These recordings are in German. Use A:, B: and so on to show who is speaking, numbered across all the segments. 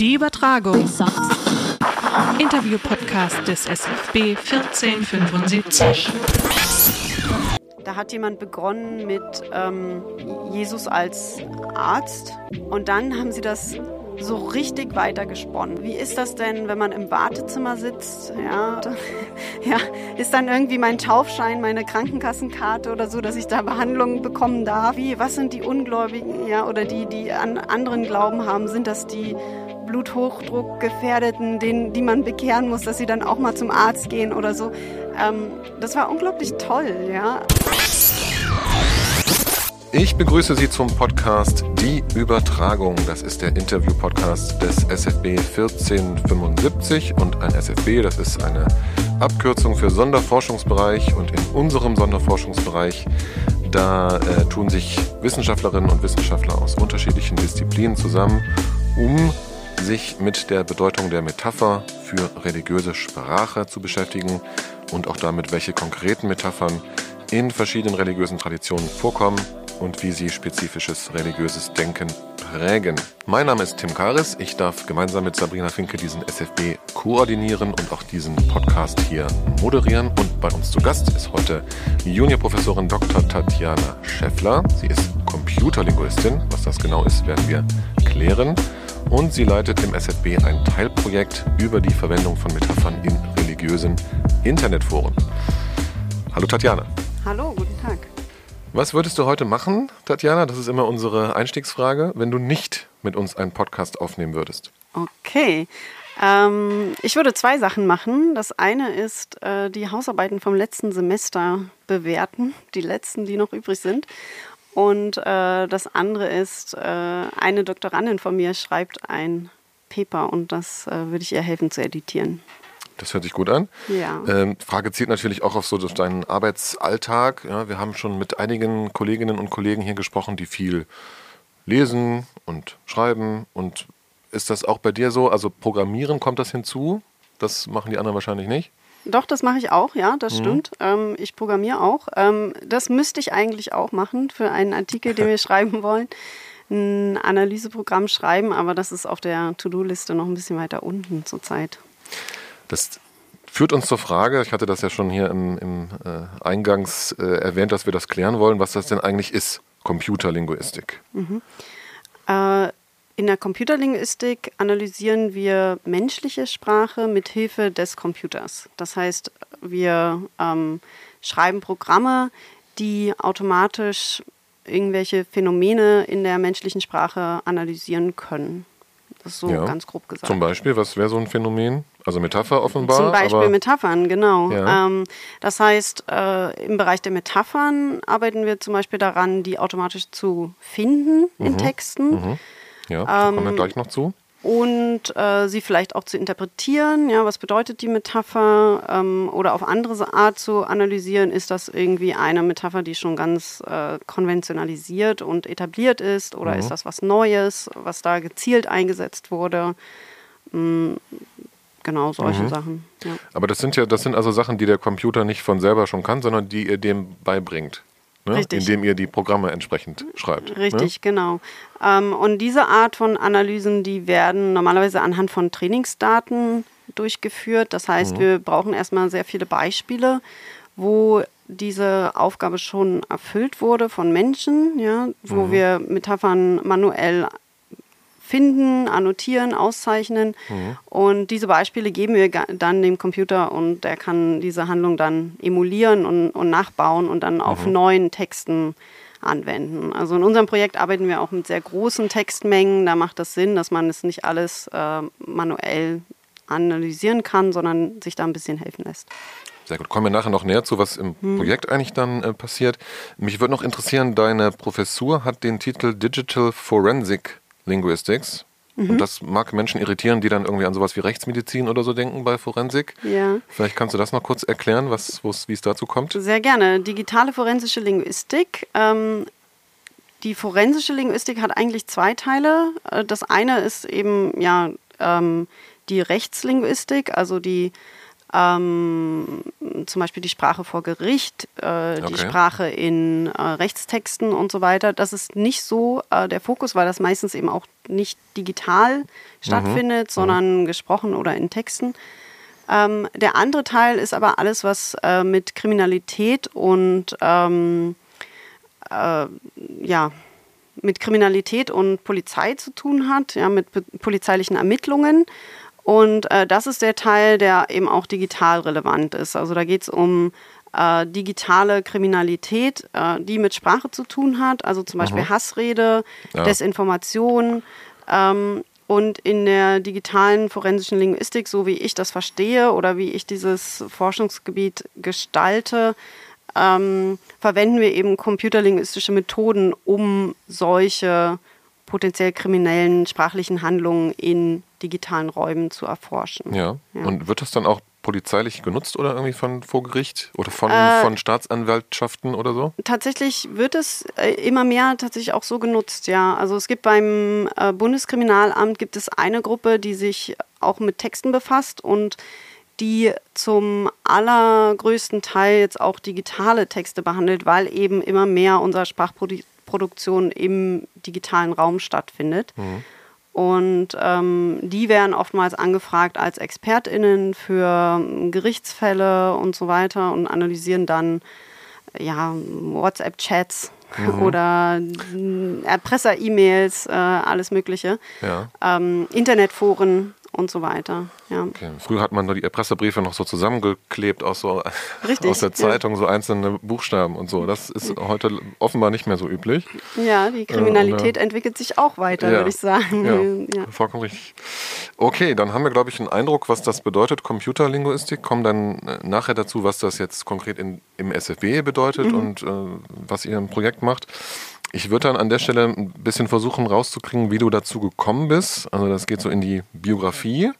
A: Die Übertragung. Interview-Podcast des SFB 1475.
B: Da hat jemand begonnen mit ähm, Jesus als Arzt und dann haben sie das so richtig weitergesponnen. Wie ist das denn, wenn man im Wartezimmer sitzt? Ja, ja, ist dann irgendwie mein Taufschein, meine Krankenkassenkarte oder so, dass ich da Behandlung bekommen darf? Wie, was sind die Ungläubigen, ja, oder die, die an anderen Glauben haben? Sind das die Bluthochdruckgefährdeten, die man bekehren muss, dass sie dann auch mal zum Arzt gehen oder so? Ähm, das war unglaublich toll, ja.
C: Ich begrüße Sie zum Podcast Die Übertragung. Das ist der Interview-Podcast des SFB 1475 und ein SFB, das ist eine Abkürzung für Sonderforschungsbereich und in unserem Sonderforschungsbereich, da äh, tun sich Wissenschaftlerinnen und Wissenschaftler aus unterschiedlichen Disziplinen zusammen, um sich mit der Bedeutung der Metapher für religiöse Sprache zu beschäftigen und auch damit, welche konkreten Metaphern in verschiedenen religiösen Traditionen vorkommen und wie sie spezifisches religiöses Denken prägen. Mein Name ist Tim Karis. Ich darf gemeinsam mit Sabrina Finke diesen SFB koordinieren und auch diesen Podcast hier moderieren. Und bei uns zu Gast ist heute Juniorprofessorin Dr. Tatjana Scheffler. Sie ist Computerlinguistin. Was das genau ist, werden wir klären. Und sie leitet im SFB ein Teilprojekt über die Verwendung von Metaphern in religiösen Internetforen. Hallo Tatjana.
B: Hallo, guten Tag.
C: Was würdest du heute machen, Tatjana? Das ist immer unsere Einstiegsfrage, wenn du nicht mit uns einen Podcast aufnehmen würdest.
B: Okay. Ähm, ich würde zwei Sachen machen. Das eine ist äh, die Hausarbeiten vom letzten Semester bewerten, die letzten, die noch übrig sind. Und äh, das andere ist, äh, eine Doktorandin von mir schreibt ein Paper und das äh, würde ich ihr helfen zu editieren.
C: Das hört sich gut an.
B: Ja.
C: Ähm, Frage zielt natürlich auch auf so deinen Arbeitsalltag. Ja, wir haben schon mit einigen Kolleginnen und Kollegen hier gesprochen, die viel lesen und schreiben. Und ist das auch bei dir so? Also Programmieren kommt das hinzu? Das machen die anderen wahrscheinlich nicht.
B: Doch, das mache ich auch, ja, das mhm. stimmt. Ähm, ich programmiere auch. Ähm, das müsste ich eigentlich auch machen für einen Artikel, den wir schreiben wollen. Ein Analyseprogramm schreiben, aber das ist auf der To-Do-Liste noch ein bisschen weiter unten zurzeit.
C: Das führt uns zur Frage, ich hatte das ja schon hier im, im äh, Eingangs äh, erwähnt, dass wir das klären wollen, was das denn eigentlich ist, Computerlinguistik.
B: Mhm. Äh, in der Computerlinguistik analysieren wir menschliche Sprache mit Hilfe des Computers. Das heißt, wir ähm, schreiben Programme, die automatisch irgendwelche Phänomene in der menschlichen Sprache analysieren können. Das ist so ja. ganz grob gesagt.
C: Zum Beispiel, was wäre so ein Phänomen? Also Metapher offenbar.
B: Zum Beispiel Metaphern, genau. Ja. Ähm, das heißt, äh, im Bereich der Metaphern arbeiten wir zum Beispiel daran, die automatisch zu finden mhm. in Texten.
C: Mhm. Ja, da ähm, kommen wir gleich noch zu
B: und äh, sie vielleicht auch zu interpretieren. Ja, was bedeutet die Metapher? Ähm, oder auf andere Art zu analysieren, ist das irgendwie eine Metapher, die schon ganz äh, konventionalisiert und etabliert ist? Oder mhm. ist das was Neues, was da gezielt eingesetzt wurde? Mhm, genau, solche mhm. Sachen. Ja.
C: Aber das sind ja, das sind also Sachen, die der Computer nicht von selber schon kann, sondern die ihr dem beibringt ne? indem ihr die Programme entsprechend schreibt.
B: Ne? Richtig, ne? genau. Ähm, und diese Art von Analysen, die werden normalerweise anhand von Trainingsdaten durchgeführt. Das heißt, mhm. wir brauchen erstmal sehr viele Beispiele, wo diese Aufgabe schon erfüllt wurde von Menschen, ja, wo mhm. wir Metaphern manuell finden, annotieren, auszeichnen. Mhm. Und diese Beispiele geben wir dann dem Computer und der kann diese Handlung dann emulieren und, und nachbauen und dann mhm. auf neuen Texten anwenden. Also in unserem Projekt arbeiten wir auch mit sehr großen Textmengen. Da macht das Sinn, dass man es nicht alles äh, manuell analysieren kann, sondern sich da ein bisschen helfen lässt.
C: Sehr gut. Kommen wir nachher noch näher zu, was im hm. Projekt eigentlich dann äh, passiert. Mich würde noch interessieren, deine Professur hat den Titel Digital Forensic Linguistics. Mhm. Und das mag Menschen irritieren, die dann irgendwie an sowas wie Rechtsmedizin oder so denken bei Forensik.
B: Ja.
C: Vielleicht kannst du das noch kurz erklären, wie es dazu kommt?
B: Sehr gerne. Digitale forensische Linguistik. Ähm, die forensische Linguistik hat eigentlich zwei Teile. Äh, das eine ist eben ja ähm, die Rechtslinguistik, also die ähm, zum Beispiel die Sprache vor Gericht, äh, die
C: Okay.
B: Sprache in äh, Rechtstexten und so weiter. Das ist nicht so äh, der Fokus, weil das meistens eben auch nicht digital stattfindet, sondern gesprochen oder in Texten. Ähm, der andere Teil ist aber alles, was äh, mit Kriminalität und ähm, äh, ja, mit Kriminalität und Polizei zu tun hat, ja, mit polizeilichen Ermittlungen. Und äh, das ist der Teil, der eben auch digital relevant ist. Also da geht es um äh, digitale Kriminalität, äh, die mit Sprache zu tun hat, also zum Beispiel Hassrede,
C: Ja.
B: Desinformation. Ähm, und in der digitalen forensischen Linguistik, so wie ich das verstehe oder wie ich dieses Forschungsgebiet gestalte, ähm, verwenden wir eben computerlinguistische Methoden, um solche potenziell kriminellen sprachlichen Handlungen in digitalen Räumen zu erforschen.
C: Ja.
B: Ja.
C: Und wird das dann auch polizeilich genutzt oder irgendwie von vor Gericht oder von,
B: Äh,
C: von Staatsanwaltschaften oder so?
B: Tatsächlich wird es äh, immer mehr tatsächlich auch so genutzt, ja. Also es gibt beim äh, Bundeskriminalamt gibt es eine Gruppe, die sich auch mit Texten befasst und die zum allergrößten Teil jetzt auch digitale Texte behandelt, weil eben immer mehr unserer Sprachproduktion im digitalen Raum stattfindet. Und ähm, die werden oftmals angefragt als ExpertInnen für ähm, Gerichtsfälle und so weiter und analysieren dann ja, WhatsApp-Chats oder äh, Erpresser-E-Mails, äh, alles Mögliche,
C: Ja.
B: ähm, Internetforen und so weiter. Ja.
C: Okay. Früher hat man nur die Erpresserbriefe noch so zusammengeklebt aus, so,
B: Richtig,
C: aus der
B: ja.
C: Zeitung, so einzelne Buchstaben und so. Das ist heute offenbar nicht mehr so üblich.
B: ja, die Kriminalität entwickelt sich auch weiter,
C: Ja.
B: würde ich sagen.
C: Ja,
B: Ja.
C: vollkommen richtig. Okay, dann haben wir, glaube ich, einen Eindruck, was das bedeutet, Computerlinguistik. Kommen dann äh, nachher dazu, was das jetzt konkret in, im SFB bedeutet
B: Mhm.
C: und äh, was ihr im Projekt macht. Ich würde dann an der Stelle ein bisschen versuchen rauszukriegen, wie du dazu gekommen bist. Also das geht so in die Biografie.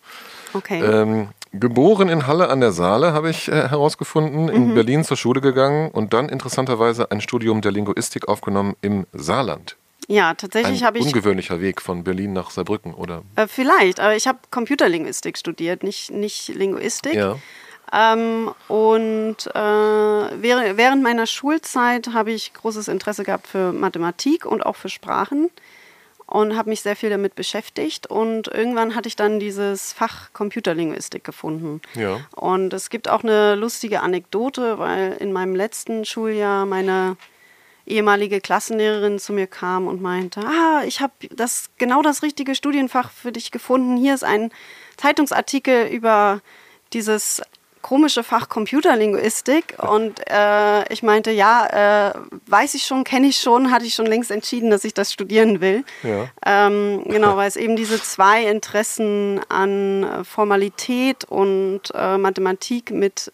B: Okay.
C: Ähm, geboren in Halle an der Saale, habe ich äh, herausgefunden,
B: Mhm.
C: in Berlin zur Schule gegangen und dann interessanterweise ein Studium der Linguistik aufgenommen im Saarland.
B: ja, tatsächlich habe ich
C: ungewöhnlicher Weg von Berlin nach Saarbrücken, oder?
B: Äh, vielleicht, aber ich habe Computerlinguistik studiert, nicht, nicht Linguistik.
C: Ja.
B: Ähm, und äh, während, meiner Schulzeit habe ich großes Interesse gehabt für Mathematik und auch für Sprachen und habe mich sehr viel damit beschäftigt. Und irgendwann hatte ich dann dieses Fach Computerlinguistik gefunden.
C: Ja.
B: Und es gibt auch eine lustige Anekdote, weil in meinem letzten Schuljahr meine ehemalige Klassenlehrerin zu mir kam und meinte, ah, ich habe das genau das richtige Studienfach für dich gefunden. Hier ist ein Zeitungsartikel über dieses komische Fach Computerlinguistik und äh, ich meinte, ja, äh, weiß ich schon, kenne ich schon, hatte ich schon längst entschieden, dass ich das studieren will.
C: Ja.
B: Ähm, genau, weil es eben diese zwei Interessen an Formalität und äh, Mathematik mit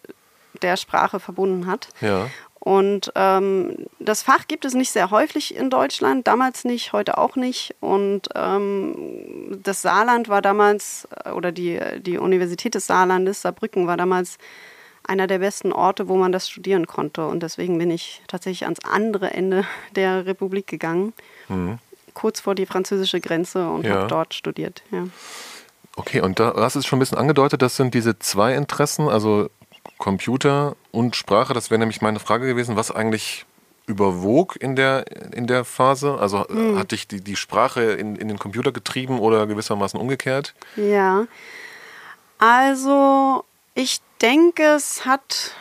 B: der Sprache verbunden hat.
C: Ja.
B: Und ähm, das Fach gibt es nicht sehr häufig in Deutschland, damals nicht, heute auch nicht. Und ähm, das Saarland war damals, äh, oder die, die Universität des Saarlandes, Saarbrücken, war damals einer der besten Orte, wo man das studieren konnte. Und deswegen bin ich tatsächlich ans andere Ende der Republik gegangen, kurz vor die französische Grenze und
C: Ja.
B: habe dort studiert. Ja.
C: Okay, und da hast du es schon ein bisschen angedeutet, das sind diese zwei Interessen, also Computer und Sprache. Das wäre nämlich meine Frage gewesen, was eigentlich überwog in der, in der Phase? Also
B: Hm.
C: hat dich die, die Sprache in, in den Computer getrieben oder gewissermaßen umgekehrt?
B: Ja. Also, ich denke, es hat.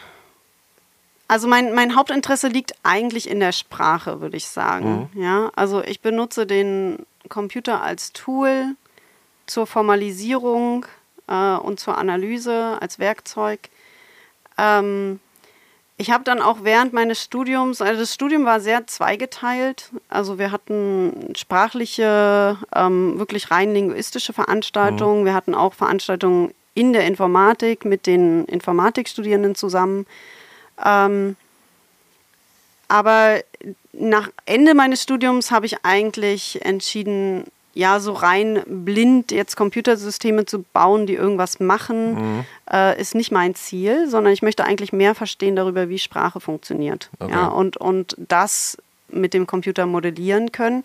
B: Also mein, mein Hauptinteresse liegt eigentlich in der Sprache, würde ich sagen. Ja, also ich benutze den Computer als Tool zur Formalisierung äh, und zur Analyse als Werkzeug. Ähm, ich habe dann auch während meines Studiums, also das Studium war sehr zweigeteilt. Also wir hatten sprachliche, ähm, wirklich rein linguistische Veranstaltungen. Wir hatten auch Veranstaltungen in der Informatik mit den Informatikstudierenden zusammen. Ähm, aber nach Ende meines Studiums habe ich eigentlich entschieden, ja, so rein blind jetzt Computersysteme zu bauen, die irgendwas machen, äh, ist nicht mein Ziel, sondern ich möchte eigentlich mehr verstehen darüber, wie Sprache funktioniert.
C: Okay.
B: Ja, und, und das mit dem Computer modellieren können.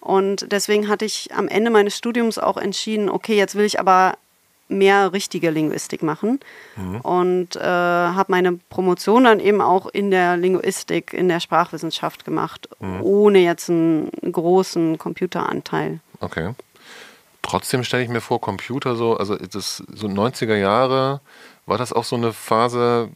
B: Und deswegen hatte ich am Ende meines Studiums auch entschieden, okay, jetzt will ich aber mehr richtige Linguistik machen und äh, habe meine Promotion dann eben auch in der Linguistik, in der Sprachwissenschaft gemacht, ohne jetzt einen großen Computeranteil.
C: Okay. Trotzdem stelle ich mir vor, Computer so, also das so 90er Jahre, war das auch so eine Phase,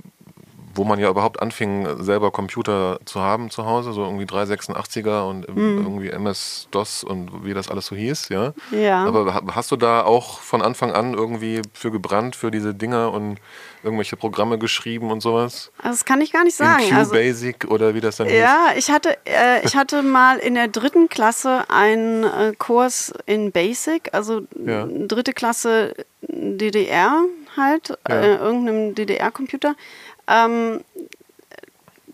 C: wo man ja überhaupt anfing, selber Computer zu haben zu Hause, so irgendwie 386er und
B: Mhm.
C: irgendwie MS-DOS und wie das alles so hieß, ja?
B: Ja.
C: Aber ha- hast du da auch von Anfang an irgendwie für gebrannt, für diese Dinger und irgendwelche Programme geschrieben und sowas?
B: Also das kann ich gar nicht sagen. Also,
C: QBasic oder wie das dann hieß?
B: ja, ich hatte, äh, ich hatte mal in der dritten Klasse einen äh, Kurs in Basic, also
C: Ja.
B: dritte Klasse DDR halt,
C: Ja.
B: äh, irgendeinem DDR-Computer. Ähm,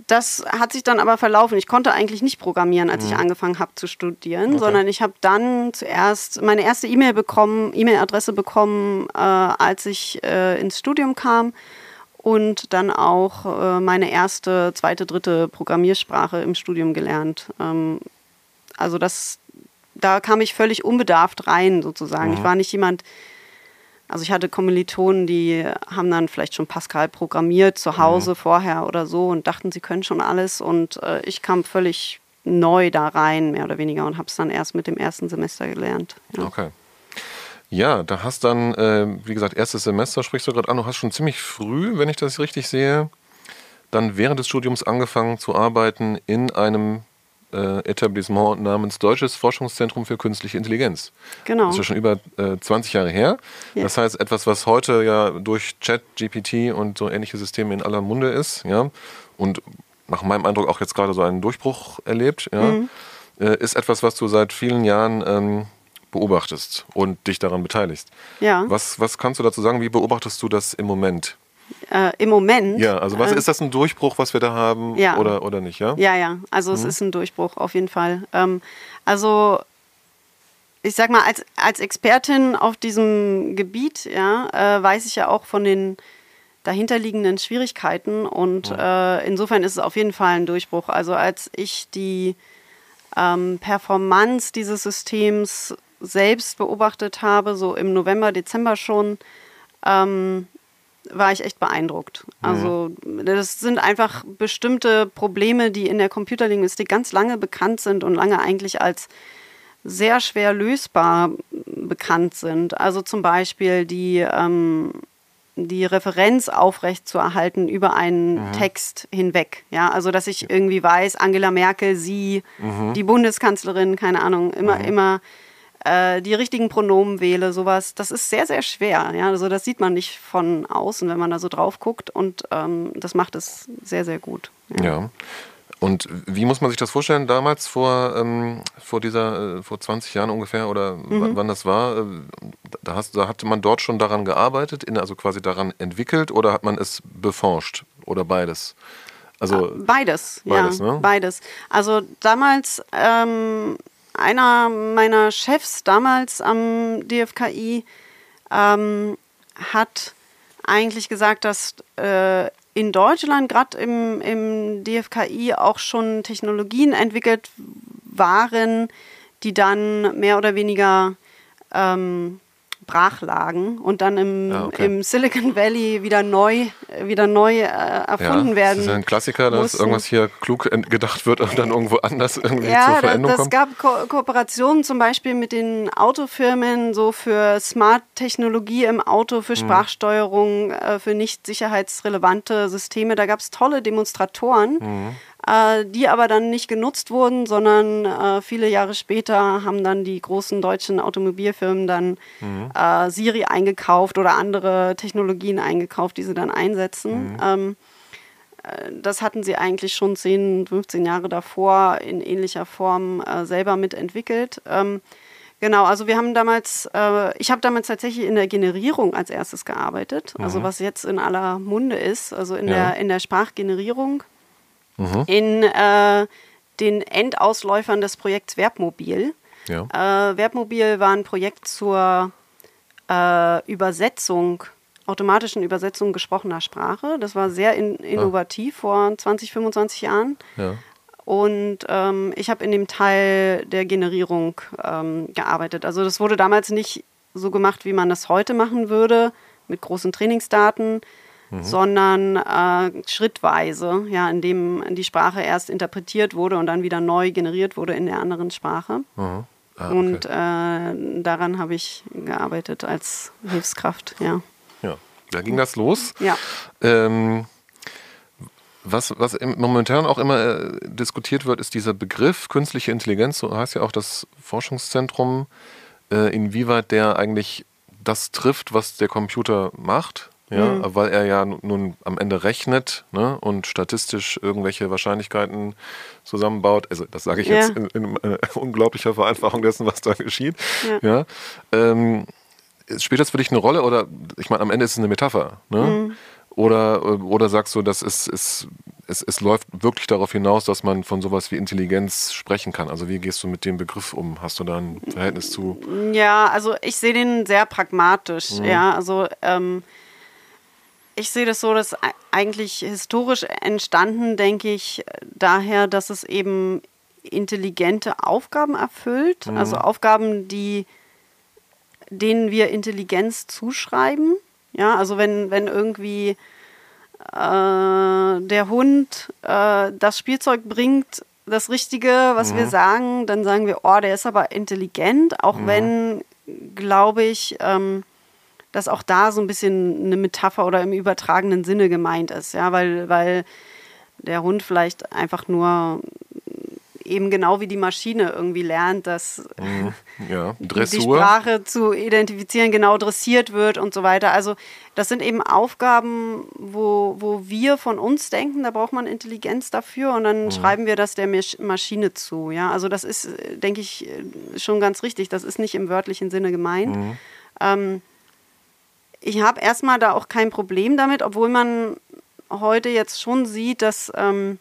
B: das hat sich dann aber verlaufen. Ich konnte eigentlich nicht programmieren, als ich angefangen habe zu studieren,
C: Mhm. Okay.
B: sondern ich habe dann zuerst meine erste E-Mail bekommen, E-Mail-Adresse bekommen, äh, als ich äh, ins Studium kam und dann auch äh, meine erste, zweite, dritte Programmiersprache im Studium gelernt. Ähm, also das, da kam ich völlig unbedarft rein sozusagen. Ich war nicht jemand, also ich hatte Kommilitonen, die haben dann vielleicht schon Pascal programmiert zu Hause vorher oder so und dachten, sie können schon alles und äh, ich kam völlig neu da rein, mehr oder weniger, und habe es dann erst mit dem ersten Semester gelernt. Ja.
C: Okay. Ja, da hast dann, äh, wie gesagt, erstes Semester sprichst du gerade an. Du hast schon ziemlich früh, wenn ich das richtig sehe, dann während des Studiums angefangen zu arbeiten in einem äh, Etablissement namens Deutsches Forschungszentrum für Künstliche Intelligenz.
B: Genau.
C: Das ist ja schon über äh, 20 Jahre her.
B: Ja.
C: Das heißt, etwas, was heute ja durch Chat, GPT und so ähnliche Systeme in aller Munde ist, ja, und nach meinem Eindruck auch jetzt gerade so einen Durchbruch erlebt, ja,
B: Mhm.
C: äh, ist etwas, was du seit vielen Jahren ähm, beobachtest und dich daran beteiligst.
B: Ja.
C: Was, was kannst du dazu sagen? Wie beobachtest du das im Moment?
B: Äh, Im Moment.
C: Ja, also was
B: äh,
C: ist das ein Durchbruch, was wir da haben
B: Ja.
C: oder, oder nicht, ja?
B: Ja, ja, also es ist ein Durchbruch auf jeden Fall. Ähm, also ich sag mal, als, als Expertin auf diesem Gebiet, ja, äh, weiß ich ja auch von den dahinterliegenden Schwierigkeiten und äh, insofern ist es auf jeden Fall ein Durchbruch. Also als ich die ähm, Performance dieses Systems selbst beobachtet habe, so im November, Dezember schon, ähm, war ich echt beeindruckt. Also das sind einfach bestimmte Probleme, die in der Computerlinguistik ganz lange bekannt sind und lange eigentlich als sehr schwer lösbar bekannt sind. Also zum Beispiel die, ähm, die Referenz aufrechtzuerhalten über einen Text hinweg. Ja, also dass ich irgendwie weiß, Angela Merkel, sie, die Bundeskanzlerin, keine Ahnung, immer, immer äh, die richtigen Pronomen wähle, sowas, das ist sehr, sehr schwer. Ja? Also das sieht man nicht von außen, wenn man da so drauf guckt und ähm, das macht es sehr, sehr gut.
C: Ja. Und wie muss man sich das vorstellen? Damals vor, ähm, vor dieser, äh, vor 20 Jahren ungefähr oder
B: Mhm.
C: wann- wann das war, äh, da, hast, da hatte man dort schon daran gearbeitet, in, also quasi daran entwickelt oder hat man es beforscht oder beides? Also
B: Beides,
C: Beides,
B: ja,
C: ne?
B: beides. Also damals, ähm, einer meiner Chefs damals am DFKI ähm, hat eigentlich gesagt, dass äh, in Deutschland, gerade im, im DFKI, auch schon Technologien entwickelt waren, die dann mehr oder weniger ähm, brach lagen und dann im,
C: Ja, okay.
B: im Silicon Valley wieder neu, wieder neu äh, erfunden
C: ja,
B: werden.
C: Das ist ja ein Klassiker, dass
B: mussten.
C: irgendwas hier klug gedacht wird und dann irgendwo anders irgendwie zur
B: Ja, da,
C: Veränderung kommt.
B: gab Ko Kooperationen zum Beispiel mit den Autofirmen, so für Smart-Technologie im Auto,
C: Mhm.
B: für Sprachsteuerung, äh, für nicht sicherheitsrelevante Systeme. Da gab es tolle Demonstratoren,
C: Mhm.
B: Äh, die aber dann nicht genutzt wurden, sondern äh, viele Jahre später haben dann die großen deutschen Automobilfirmen dann
C: Mhm.
B: äh, Siri eingekauft oder andere Technologien eingekauft, die sie dann
C: Mhm.
B: einsetzen. Ähm, das hatten sie eigentlich schon 10, 15 Jahre davor in ähnlicher Form äh, selber mitentwickelt. Ähm, genau, also wir haben damals, äh, ich habe damals tatsächlich in der Generierung als erstes gearbeitet, also was jetzt in aller Munde ist, also in,
C: Ja.
B: der, in der Sprachgenerierung, in äh, den Endausläufern des Projekts Verbmobil.
C: Ja.
B: Äh, Verbmobil war ein Projekt zur äh, Übersetzung, automatischen Übersetzung gesprochener Sprache. Das war sehr in, innovativ vor 20, 25 Jahren.
C: Ja.
B: Und ähm, ich habe in dem Teil der Generierung ähm, gearbeitet. Also das wurde damals nicht so gemacht, wie man das heute machen würde, mit großen Trainingsdaten, mhm. sondern äh, schrittweise, ja, indem die Sprache erst interpretiert wurde und dann wieder neu generiert wurde in der anderen Sprache. Mhm. Ah, okay. Und äh, daran habe ich gearbeitet als Hilfskraft, ja.
C: Ja, da ging das los.
B: Ja.
C: Ähm, was, was momentan auch immer äh, diskutiert wird, ist dieser Begriff künstliche Intelligenz, so heißt ja auch das Forschungszentrum, äh, inwieweit der eigentlich das trifft, was der Computer macht. Ja, mhm. weil er ja nun am Ende rechnet ne, und statistisch irgendwelche Wahrscheinlichkeiten zusammenbaut. Also das sage ich ja. jetzt in, in äh, unglaublicher Vereinfachung dessen, was da geschieht. Ja. ja ähm, spielt das für dich eine Rolle oder ich meine, am Ende ist es eine Metapher. Ne? Mhm. Oder, oder sagst du, dass es, es, es, es läuft wirklich darauf hinaus, dass man von sowas wie Intelligenz sprechen kann? Also wie gehst du mit dem Begriff um? Hast du da ein Verhältnis zu?
B: Ja, also ich sehe den sehr pragmatisch. Mhm. Ja, also ähm, ich sehe das so, dass eigentlich historisch entstanden, denke ich, daher, dass es eben intelligente Aufgaben erfüllt. Mhm. Also Aufgaben, die, denen wir Intelligenz zuschreiben. Ja, also wenn, wenn irgendwie äh, der Hund äh, das Spielzeug bringt, das Richtige, was mhm. wir sagen, dann sagen wir, oh, der ist aber intelligent, auch mhm. wenn, glaube ich, ähm, dass auch da so ein bisschen eine Metapher oder im übertragenen Sinne gemeint ist, ja, weil, weil der Hund vielleicht einfach nur eben genau wie die Maschine irgendwie lernt, dass
C: mhm. ja.
B: die Sprache zu identifizieren genau dressiert wird und so weiter. Also das sind eben Aufgaben, wo, wo wir von uns denken, da braucht man Intelligenz dafür und dann mhm. schreiben wir das der Maschine zu. Ja? Also das ist, denke ich, schon ganz richtig. Das ist nicht im wörtlichen Sinne gemeint. Mhm. Ähm, ich habe erstmal da auch kein Problem damit, obwohl man heute jetzt schon sieht, dass ähm,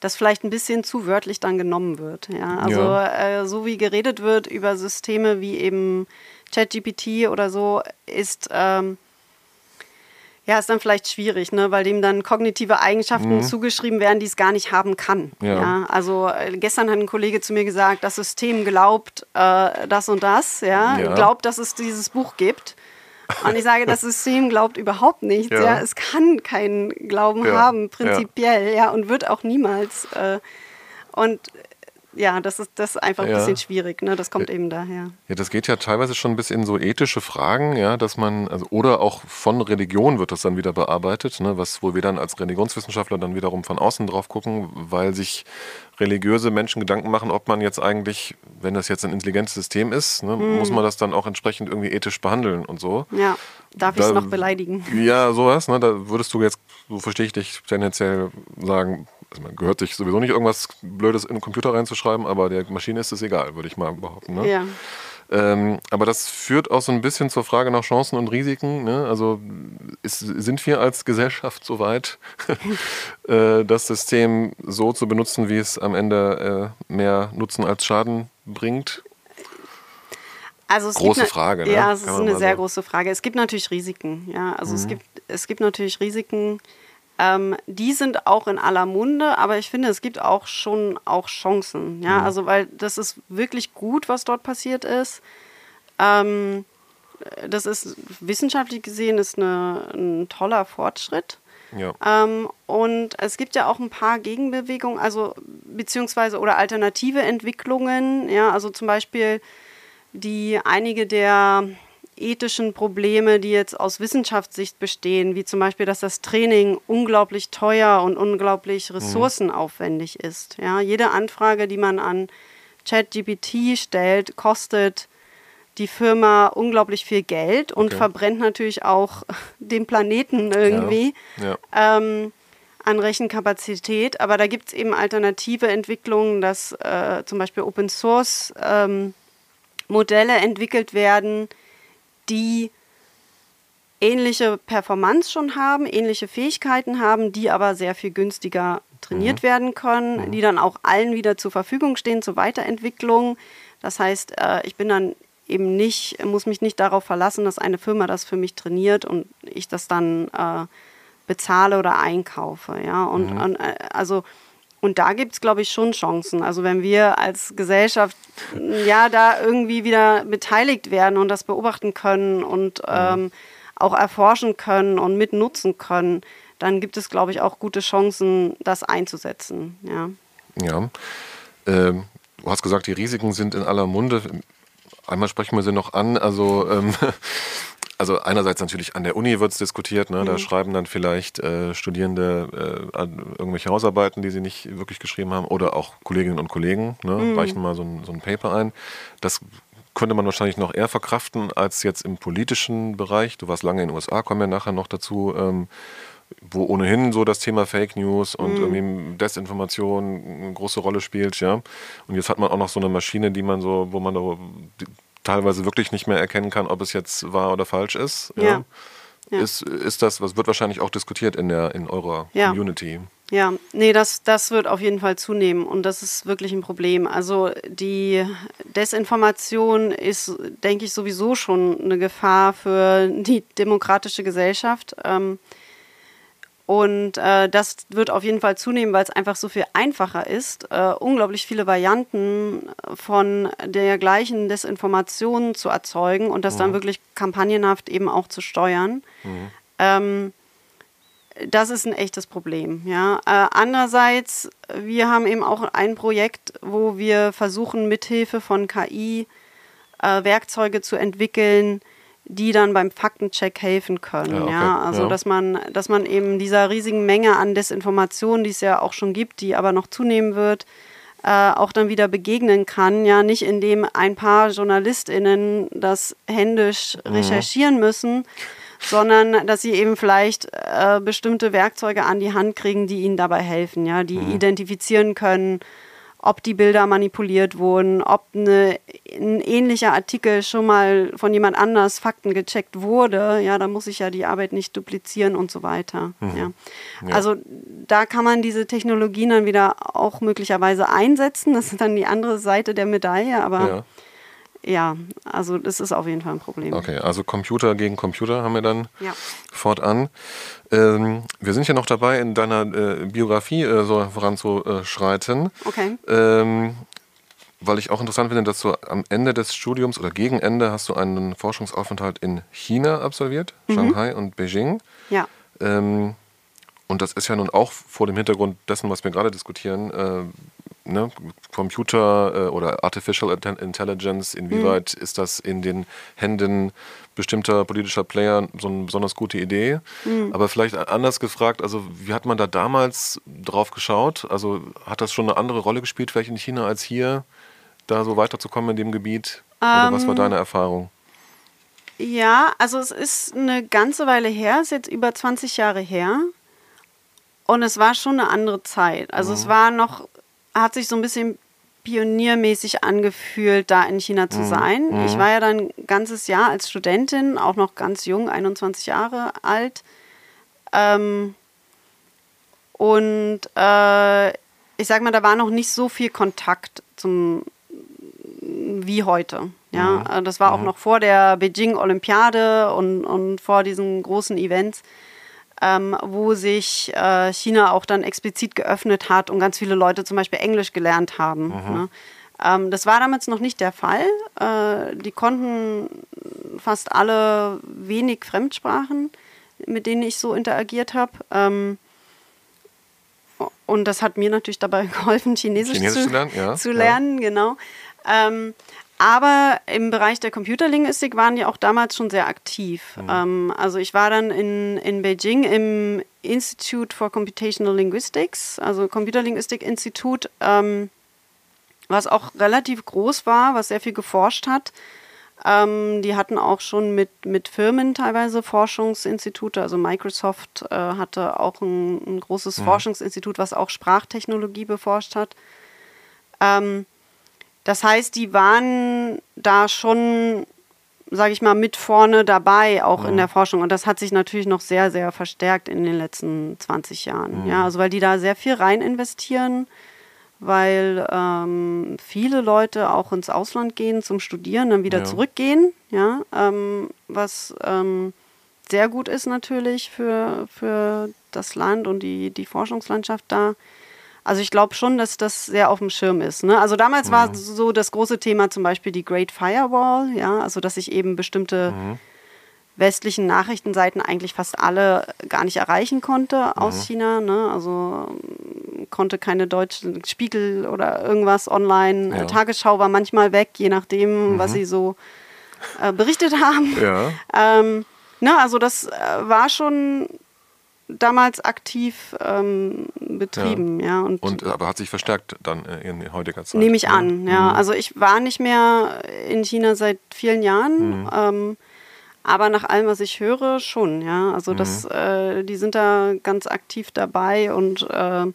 B: das vielleicht ein bisschen zu wörtlich dann genommen wird. Ja? Also ja. Äh, so wie geredet wird über Systeme wie eben ChatGPT oder so, ist ähm, ja, ist dann vielleicht schwierig, ne? weil dem dann kognitive Eigenschaften mhm. zugeschrieben werden, die es gar nicht haben kann. Ja. ja? Also äh, gestern hat ein Kollege zu mir gesagt, das System glaubt äh, das und das, ja? ja? glaubt, dass es dieses Buch gibt. Und ich sage, das System glaubt überhaupt nichts. Ja. ja. Es kann keinen Glauben ja. haben, prinzipiell, ja. ja, und wird auch niemals. Äh, und ja, das ist, das ist einfach ein bisschen schwierig, ne? Das kommt eben daher.
C: Ja, das geht ja teilweise schon bis in so ethische Fragen, ja, dass man, also, oder auch von Religion wird das dann wieder bearbeitet, ne, was wo wir dann als Religionswissenschaftler dann wiederum von außen drauf gucken, weil sich religiöse Menschen Gedanken machen, ob man jetzt eigentlich, wenn das jetzt ein intelligentes System ist, ne, hm. muss man das dann auch entsprechend irgendwie ethisch behandeln und so.
B: Ja, darf ich es noch beleidigen?
C: Ja, sowas, ne, da würdest du jetzt, so verstehe ich dich, tendenziell sagen, also man gehört sich sowieso nicht irgendwas Blödes in den Computer reinzuschreiben, aber der Maschine ist es egal, würde ich mal behaupten. Ne?
B: Ja.
C: Ähm, aber das führt auch so ein bisschen zur Frage nach Chancen und Risiken. Ne? Also ist, sind wir als Gesellschaft so weit, äh, das System so zu benutzen, wie es am Ende äh, mehr Nutzen als Schaden bringt?
B: Also
C: große
B: eine,
C: Frage. Ne?
B: Ja, es ist eine sehr große Frage. Es gibt natürlich Risiken. Ja, also mhm. es gibt es gibt natürlich Risiken. Ähm, die sind auch in aller Munde, aber ich finde, es gibt auch schon auch Chancen. Ja, mhm. also weil das ist wirklich gut, was dort passiert ist. Ähm, das ist wissenschaftlich gesehen ist eine, ein toller Fortschritt.
C: Ja.
B: Ähm, und es gibt ja auch ein paar Gegenbewegungen, also beziehungsweise oder alternative Entwicklungen. Ja, also zum Beispiel die einige der ethischen Probleme, die jetzt aus Wissenschaftssicht bestehen, wie zum Beispiel, dass das Training unglaublich teuer und unglaublich mhm. ressourcenaufwendig ist. Ja, jede Anfrage, die man an ChatGPT stellt, kostet die Firma unglaublich viel Geld und okay. verbrennt natürlich auch den Planeten irgendwie
C: ja. Ja. Ähm,
B: an Rechenkapazität. Aber da gibt es eben alternative Entwicklungen, dass äh, zum Beispiel Open Source ähm, Modelle entwickelt werden, die ähnliche Performance schon haben, ähnliche Fähigkeiten haben, die aber sehr viel günstiger trainiert mhm. werden können, mhm. die dann auch allen wieder zur Verfügung stehen zur Weiterentwicklung. Das heißt, äh, ich bin dann eben nicht, muss mich nicht darauf verlassen, dass eine Firma das für mich trainiert und ich das dann äh, bezahle oder einkaufe. Ja, und,
C: mhm.
B: und äh, also Und da gibt es, glaube ich, schon Chancen. Also wenn wir als Gesellschaft ja da irgendwie wieder beteiligt werden und das beobachten können und mhm. ähm, auch erforschen können und mitnutzen können, dann gibt es, glaube ich, auch gute Chancen, das einzusetzen. Ja.
C: Ja. Ähm, du hast gesagt, die Risiken sind in aller Munde. Einmal sprechen wir sie noch an. Also ähm, also einerseits natürlich an der Uni wird es diskutiert, ne? da mhm. schreiben dann vielleicht äh, Studierende äh, irgendwelche Hausarbeiten, die sie nicht wirklich geschrieben haben, oder auch Kolleginnen und Kollegen ne? mhm. reichen mal so ein, so ein Paper ein. Das könnte man wahrscheinlich noch eher verkraften als jetzt im politischen Bereich. Du warst lange in den USA, kommen wir nachher noch dazu. Ähm, wo ohnehin so das Thema Fake News und mhm. irgendwie Desinformation eine große Rolle spielt, ja. Und jetzt hat man auch noch so eine Maschine, die man so, wo man da teilweise wirklich nicht mehr erkennen kann, ob es jetzt wahr oder falsch ist. Ja. ja. ja. Ist, ist das, was wird wahrscheinlich auch diskutiert in, der, in eurer ja. Community?
B: Ja, nee, das, das wird auf jeden Fall zunehmen und das ist wirklich ein Problem. Also die Desinformation ist, denke ich, sowieso schon eine Gefahr für die demokratische Gesellschaft. Ähm, und äh, das wird auf jeden Fall zunehmen, weil es einfach so viel einfacher ist, äh, unglaublich viele Varianten von der gleichen Desinformation zu erzeugen und das mhm. dann wirklich kampagnenhaft eben auch zu steuern. Mhm. Ähm, das ist ein echtes Problem. Ja. Äh, andererseits, wir haben eben auch ein Projekt, wo wir versuchen, mithilfe von KI äh, Werkzeuge zu entwickeln, die dann beim Faktencheck helfen können. Ja, okay. ja? Also ja. dass man, dass man eben dieser riesigen Menge an Desinformationen, die es ja auch schon gibt, die aber noch zunehmen wird, äh, auch dann wieder begegnen kann. Ja, nicht indem ein paar JournalistInnen das händisch mhm. recherchieren müssen, sondern dass sie eben vielleicht äh, bestimmte Werkzeuge an die Hand kriegen, die ihnen dabei helfen, ja, die mhm. identifizieren können, ob die Bilder manipuliert wurden, ob eine, ein ähnlicher Artikel schon mal von jemand anders Fakten gecheckt wurde. Ja, da muss ich ja die Arbeit nicht duplizieren und so weiter. Mhm. Ja. ja. Also da kann man diese Technologien dann wieder auch möglicherweise einsetzen. Das ist dann die andere Seite der Medaille, aber ja ja, also das ist auf jeden Fall ein Problem.
C: Okay, also Computer gegen Computer haben wir dann ja. fortan. Ähm, wir sind ja noch dabei, in deiner äh, Biografie äh, so voranzuschreiten.
B: Okay.
C: Ähm, weil ich auch interessant finde, dass du am Ende des Studiums oder gegen Ende hast du einen Forschungsaufenthalt in China absolviert, mhm. Shanghai und Beijing.
B: Ja.
C: Ähm, und das ist ja nun auch vor dem Hintergrund dessen, was wir gerade diskutieren, äh, ne, Computer äh, oder Artificial Intelligence, inwieweit mhm. ist das in den Händen bestimmter politischer Player so eine besonders gute Idee? Mhm. Aber vielleicht anders gefragt, also wie hat man da damals drauf geschaut? Also hat das schon eine andere Rolle gespielt, vielleicht in China als hier, da so weiterzukommen in dem Gebiet? Oder um, was war ähm, deine Erfahrung?
B: Ja, also es ist eine ganze Weile her, ist jetzt über 20 Jahre her. Und es war schon eine andere Zeit. Also mhm. es war noch hat sich so ein bisschen pioniermäßig angefühlt, da in China zu mhm. sein. Mhm. Ich war ja dann ein ganzes Jahr als Studentin, auch noch ganz jung, 21 Jahre alt. Ähm, und äh, ich sag mal, da war noch nicht so viel Kontakt zum wie heute. Ja, mhm. Das war auch mhm. noch vor der Beijing Olympiade und, und vor diesen großen Events ähm, wo sich äh, China auch dann explizit geöffnet hat und ganz viele Leute zum Beispiel Englisch gelernt haben. Mhm. Ne? Ähm, das war damals noch nicht der Fall. Äh, die konnten fast alle wenig Fremdsprachen, mit denen ich so interagiert habe. Ähm, und das hat mir natürlich dabei geholfen, Chinesisch, Chinesisch zu, lernen. Ja, zu lernen ja. Genau. Ähm, aber im Bereich der Computerlinguistik waren die auch damals schon sehr aktiv. Mhm. Ähm, also ich war dann in, in Beijing im Institute for Computational Linguistics, also Computerlinguistik-Institut, ähm, was auch relativ groß war, was sehr viel geforscht hat. Ähm, die hatten auch schon mit, mit Firmen teilweise Forschungsinstitute, also Microsoft äh, hatte auch ein, ein großes mhm. Forschungsinstitut, was auch Sprachtechnologie beforscht hat. Ähm, das heißt, die waren da schon, sage ich mal, mit vorne dabei, auch mhm. in der Forschung. Und das hat sich natürlich noch sehr, sehr verstärkt in den letzten 20 Jahren. Mhm. Ja, also weil die da sehr viel rein investieren, weil ähm, viele Leute auch ins Ausland gehen zum Studieren, dann wieder ja. zurückgehen. Ja, ähm, was ähm, sehr gut ist natürlich für, für das Land und die, die Forschungslandschaft da. Also ich glaube schon, dass das sehr auf dem Schirm ist. Ne? Also damals
C: Mhm.
B: war so das große Thema zum Beispiel die Great Firewall, ja, also dass ich eben bestimmte
C: Mhm.
B: westlichen Nachrichtenseiten eigentlich fast alle gar nicht erreichen konnte aus
C: Mhm.
B: China. Ne? Also ähm, konnte keine deutschen Spiegel oder irgendwas online.
C: Ja. Mhm.
B: Äh, Tagesschau war manchmal weg, je nachdem, was sie so äh, berichtet haben.
C: Ja.
B: Ähm, ne, also das äh, war schon damals aktiv ähm, betrieben, ja. und,
C: Und aber hat sich verstärkt dann äh, in heutiger Zeit.
B: nehme ich
C: ne?
B: an, ja. Also ich war nicht mehr in China seit vielen Jahren,
C: Mhm.
B: ähm, aber nach allem, was ich höre, schon, ja. Also das,
C: Mhm.
B: äh, die sind da ganz aktiv dabei und ähm,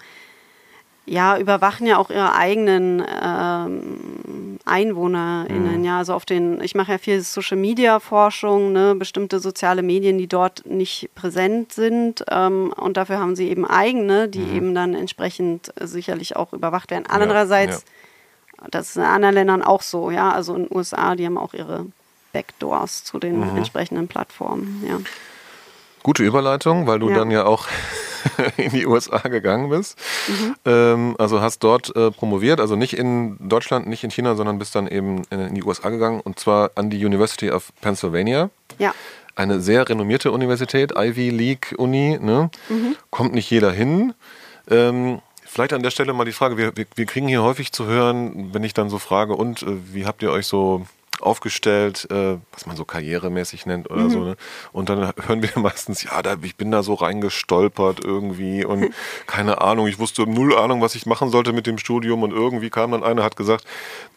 B: ja, überwachen ja auch ihre eigenen ähm, EinwohnerInnen, ja. Also auf den, ich mache ja viel Social Media Forschung, ne, bestimmte soziale Medien, die dort nicht präsent sind. Ähm, und dafür haben sie eben eigene, die eben dann entsprechend äh, sicherlich auch überwacht werden. Andererseits, das ist in anderen Ländern auch so, ja. Also in den USA, die haben auch ihre Backdoors zu den entsprechenden Plattformen, ja.
C: Gute Überleitung, weil du
B: Ja.
C: dann ja auch in die USA gegangen bist.
B: Mhm.
C: Ähm, also hast dort äh, promoviert, also nicht in Deutschland, nicht in China, sondern bist dann eben in, in die USA gegangen und zwar an die University of Pennsylvania.
B: Ja.
C: Eine sehr renommierte Universität, Ivy League Uni, ne?
B: Mhm.
C: kommt nicht jeder hin. Ähm, vielleicht an der Stelle mal die Frage, wir, wir, wir kriegen hier häufig zu hören, wenn ich dann so frage, und äh, wie habt ihr euch so aufgestellt, äh, was man so karrieremäßig nennt oder
B: Mhm.
C: so. Ne? Und dann hören wir meistens, ja, da, ich bin da so reingestolpert irgendwie und keine Ahnung, ich wusste null Ahnung, was ich machen sollte mit dem Studium und irgendwie kam dann einer, hat gesagt,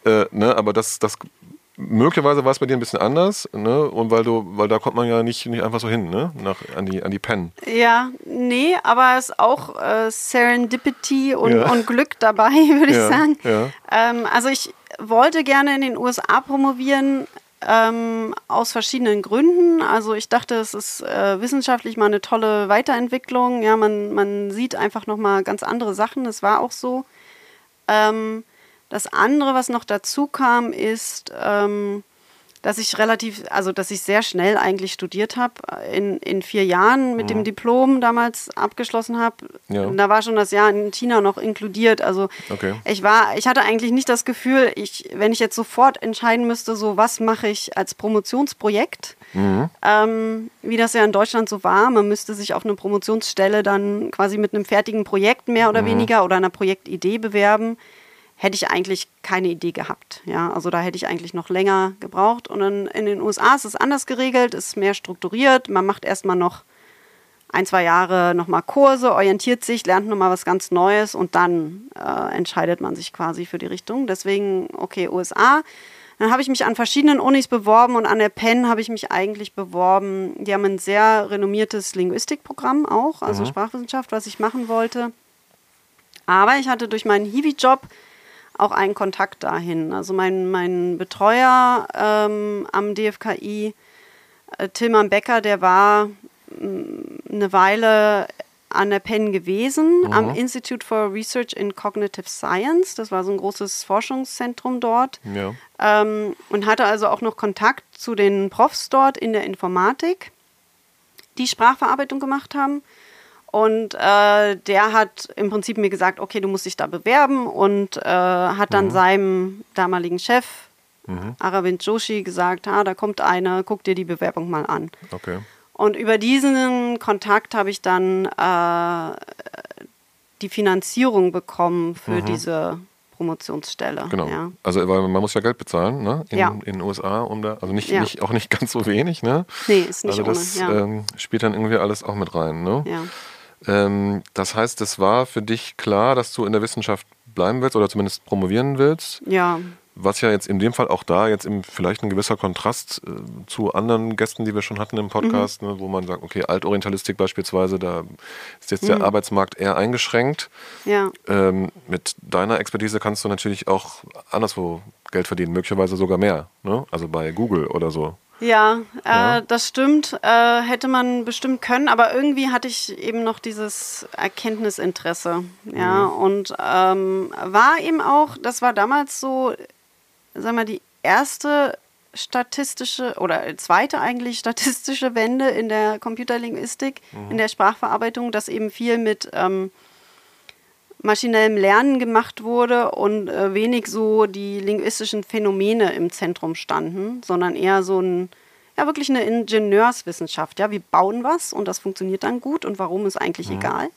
C: äh, ne, aber das, das möglicherweise war es bei dir ein bisschen anders, ne? Und weil du, weil da kommt man ja nicht, nicht einfach so hin, ne? Nach, an die, an die Pen.
B: Ja, nee, aber es ist auch äh, Serendipity und,
C: Ja.
B: und Glück dabei, würde
C: Ja,
B: ich sagen.
C: ja.
B: Ähm, also ich wollte gerne in den USA promovieren, ähm, aus verschiedenen Gründen. Also ich dachte, es ist äh, wissenschaftlich mal eine tolle Weiterentwicklung. Ja, man, man sieht einfach nochmal ganz andere Sachen. Das war auch so. Ähm, das andere, was noch dazu kam, ist, ähm, dass ich relativ, also dass ich sehr schnell eigentlich studiert habe, in, in vier Jahren mit dem Diplom damals abgeschlossen habe.
C: Ja.
B: Da war schon das Jahr in China noch inkludiert. Also
C: Okay.
B: ich war, ich hatte eigentlich nicht das Gefühl, ich, wenn ich jetzt sofort entscheiden müsste, so was mache ich als Promotionsprojekt, ähm, wie das ja in Deutschland so war, man müsste sich auf eine Promotionsstelle dann quasi mit einem fertigen Projekt mehr oder weniger oder einer Projektidee bewerben hätte ich eigentlich keine Idee gehabt. Ja, also da hätte ich eigentlich noch länger gebraucht. Und in, in den USA ist es anders geregelt, ist mehr strukturiert. Man macht erstmal noch ein, zwei Jahre nochmal Kurse, orientiert sich, lernt nochmal was ganz Neues und dann äh, entscheidet man sich quasi für die Richtung. Deswegen, okay, USA. Dann habe ich mich an verschiedenen Unis beworben und an der Penn habe ich mich eigentlich beworben. Die haben ein sehr renommiertes Linguistikprogramm auch, also Sprachwissenschaft, was ich machen wollte. Aber ich hatte durch meinen Hiwi-Job auch einen Kontakt dahin. Also mein, mein Betreuer ähm, am DFKI, äh, Tilman Becker, der war mh, eine Weile an der Penn gewesen, am Institute for Research in Cognitive Science. Das war so ein großes Forschungszentrum dort.
C: Ja.
B: Ähm, und hatte also auch noch Kontakt zu den Profs dort in der Informatik, die Sprachverarbeitung gemacht haben. Und äh, der hat im Prinzip mir gesagt, okay, du musst dich da bewerben und äh, hat dann seinem damaligen Chef, Aravind Joshi, gesagt, ah, da kommt eine, guck dir die Bewerbung mal an.
C: Okay.
B: Und über diesen Kontakt habe ich dann äh, die Finanzierung bekommen für diese Promotionsstelle.
C: Genau.
B: Ja.
C: Also weil man muss ja Geld bezahlen, ne? In,
B: Ja.
C: in den USA, um da, also nicht,
B: Ja.
C: nicht, auch nicht ganz so wenig, ne?
B: Nee, ist nicht
C: also
B: ohne.
C: das
B: ja.
C: ähm, spielt dann irgendwie alles auch mit rein, ne?
B: ja.
C: Ähm, das heißt, es war für dich klar, dass du in der Wissenschaft bleiben willst oder zumindest promovieren willst.
B: ja,
C: Was ja jetzt in dem Fall auch da jetzt im, vielleicht ein gewisser Kontrast äh, zu anderen Gästen, die wir schon hatten im Podcast, ne, wo man sagt, okay, Altorientalistik beispielsweise, da ist jetzt der Arbeitsmarkt eher eingeschränkt.
B: ja.
C: Ähm, mit deiner Expertise kannst du natürlich auch anderswo Geld verdienen, möglicherweise sogar mehr. Ne? Also bei Google oder so.
B: Ja, äh,
C: Ja.
B: das stimmt. Äh, hätte man bestimmt können, aber irgendwie hatte ich eben noch dieses Erkenntnisinteresse. Ja,
C: Mhm.
B: und ähm, war eben auch, das war damals so, sag mal, die erste statistische oder zweite eigentlich statistische Wende in der Computerlinguistik,
C: Mhm.
B: in der Sprachverarbeitung, dass eben viel mit ähm, maschinellem Lernen gemacht wurde und äh, wenig so die linguistischen Phänomene im Zentrum standen, sondern eher so ein, ja, wirklich eine Ingenieurswissenschaft. Ja, wir bauen was und das funktioniert dann gut und warum ist eigentlich
C: Mhm.
B: egal.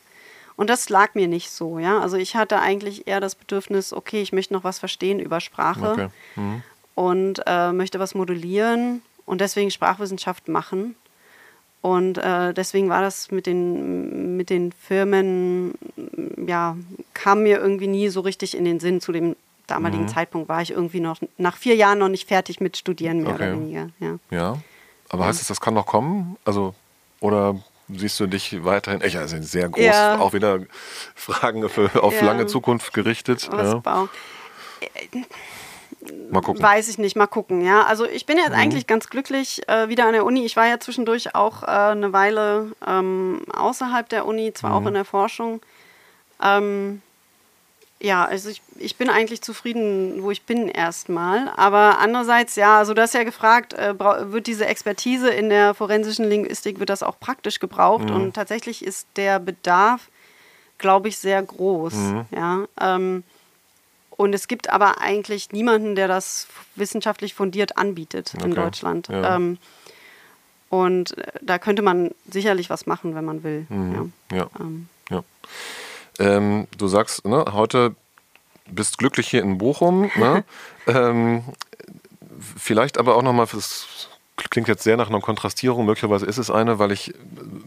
B: Und das lag mir nicht so, ja. Also ich hatte eigentlich eher das Bedürfnis, okay, ich möchte noch was verstehen über Sprache
C: Okay. Mhm.
B: und äh, möchte was modellieren und deswegen Sprachwissenschaft machen. Und äh, deswegen war das mit den, mit den Firmen, ja, kam mir irgendwie nie so richtig in den Sinn. Zu dem damaligen
C: Mhm.
B: Zeitpunkt war ich irgendwie noch nach vier Jahren noch nicht fertig mit Studieren, mehr
C: Okay.
B: oder weniger. Ja.
C: Ja. Aber heißt es, das kann noch kommen? Also, oder siehst du dich weiterhin, echt, also sehr groß,
B: Ja.
C: auch wieder Fragen für, auf
B: Ja.
C: lange Zukunft gerichtet.
B: Was
C: Ja.
B: bau-
C: Mal gucken.
B: Weiß ich nicht, mal gucken, ja. Also ich bin jetzt
C: Mhm.
B: eigentlich ganz glücklich äh, wieder an der Uni. Ich war ja zwischendurch auch äh, eine Weile ähm, außerhalb der Uni, zwar
C: Mhm.
B: auch in der Forschung. Ähm, ja, also ich, ich bin eigentlich zufrieden, wo ich bin erstmal. Aber andererseits, ja, also du hast ja gefragt, äh, wird diese Expertise in der forensischen Linguistik, wird das auch praktisch gebraucht?
C: Mhm.
B: Und tatsächlich ist der Bedarf, glaube ich, sehr groß.
C: Mhm.
B: Ja, ähm, und es gibt aber eigentlich niemanden, der das wissenschaftlich fundiert anbietet in
C: Okay.
B: Deutschland.
C: Ja.
B: Ähm, und äh, da könnte man sicherlich was machen, wenn man will.
C: Mhm.
B: Ja.
C: Ja.
B: Ähm,
C: ja. Ähm, du sagst, ne, heute bist glücklich hier in Bochum. Ne? ähm, vielleicht aber auch nochmal fürs klingt jetzt sehr nach einer Kontrastierung, möglicherweise ist es eine, weil ich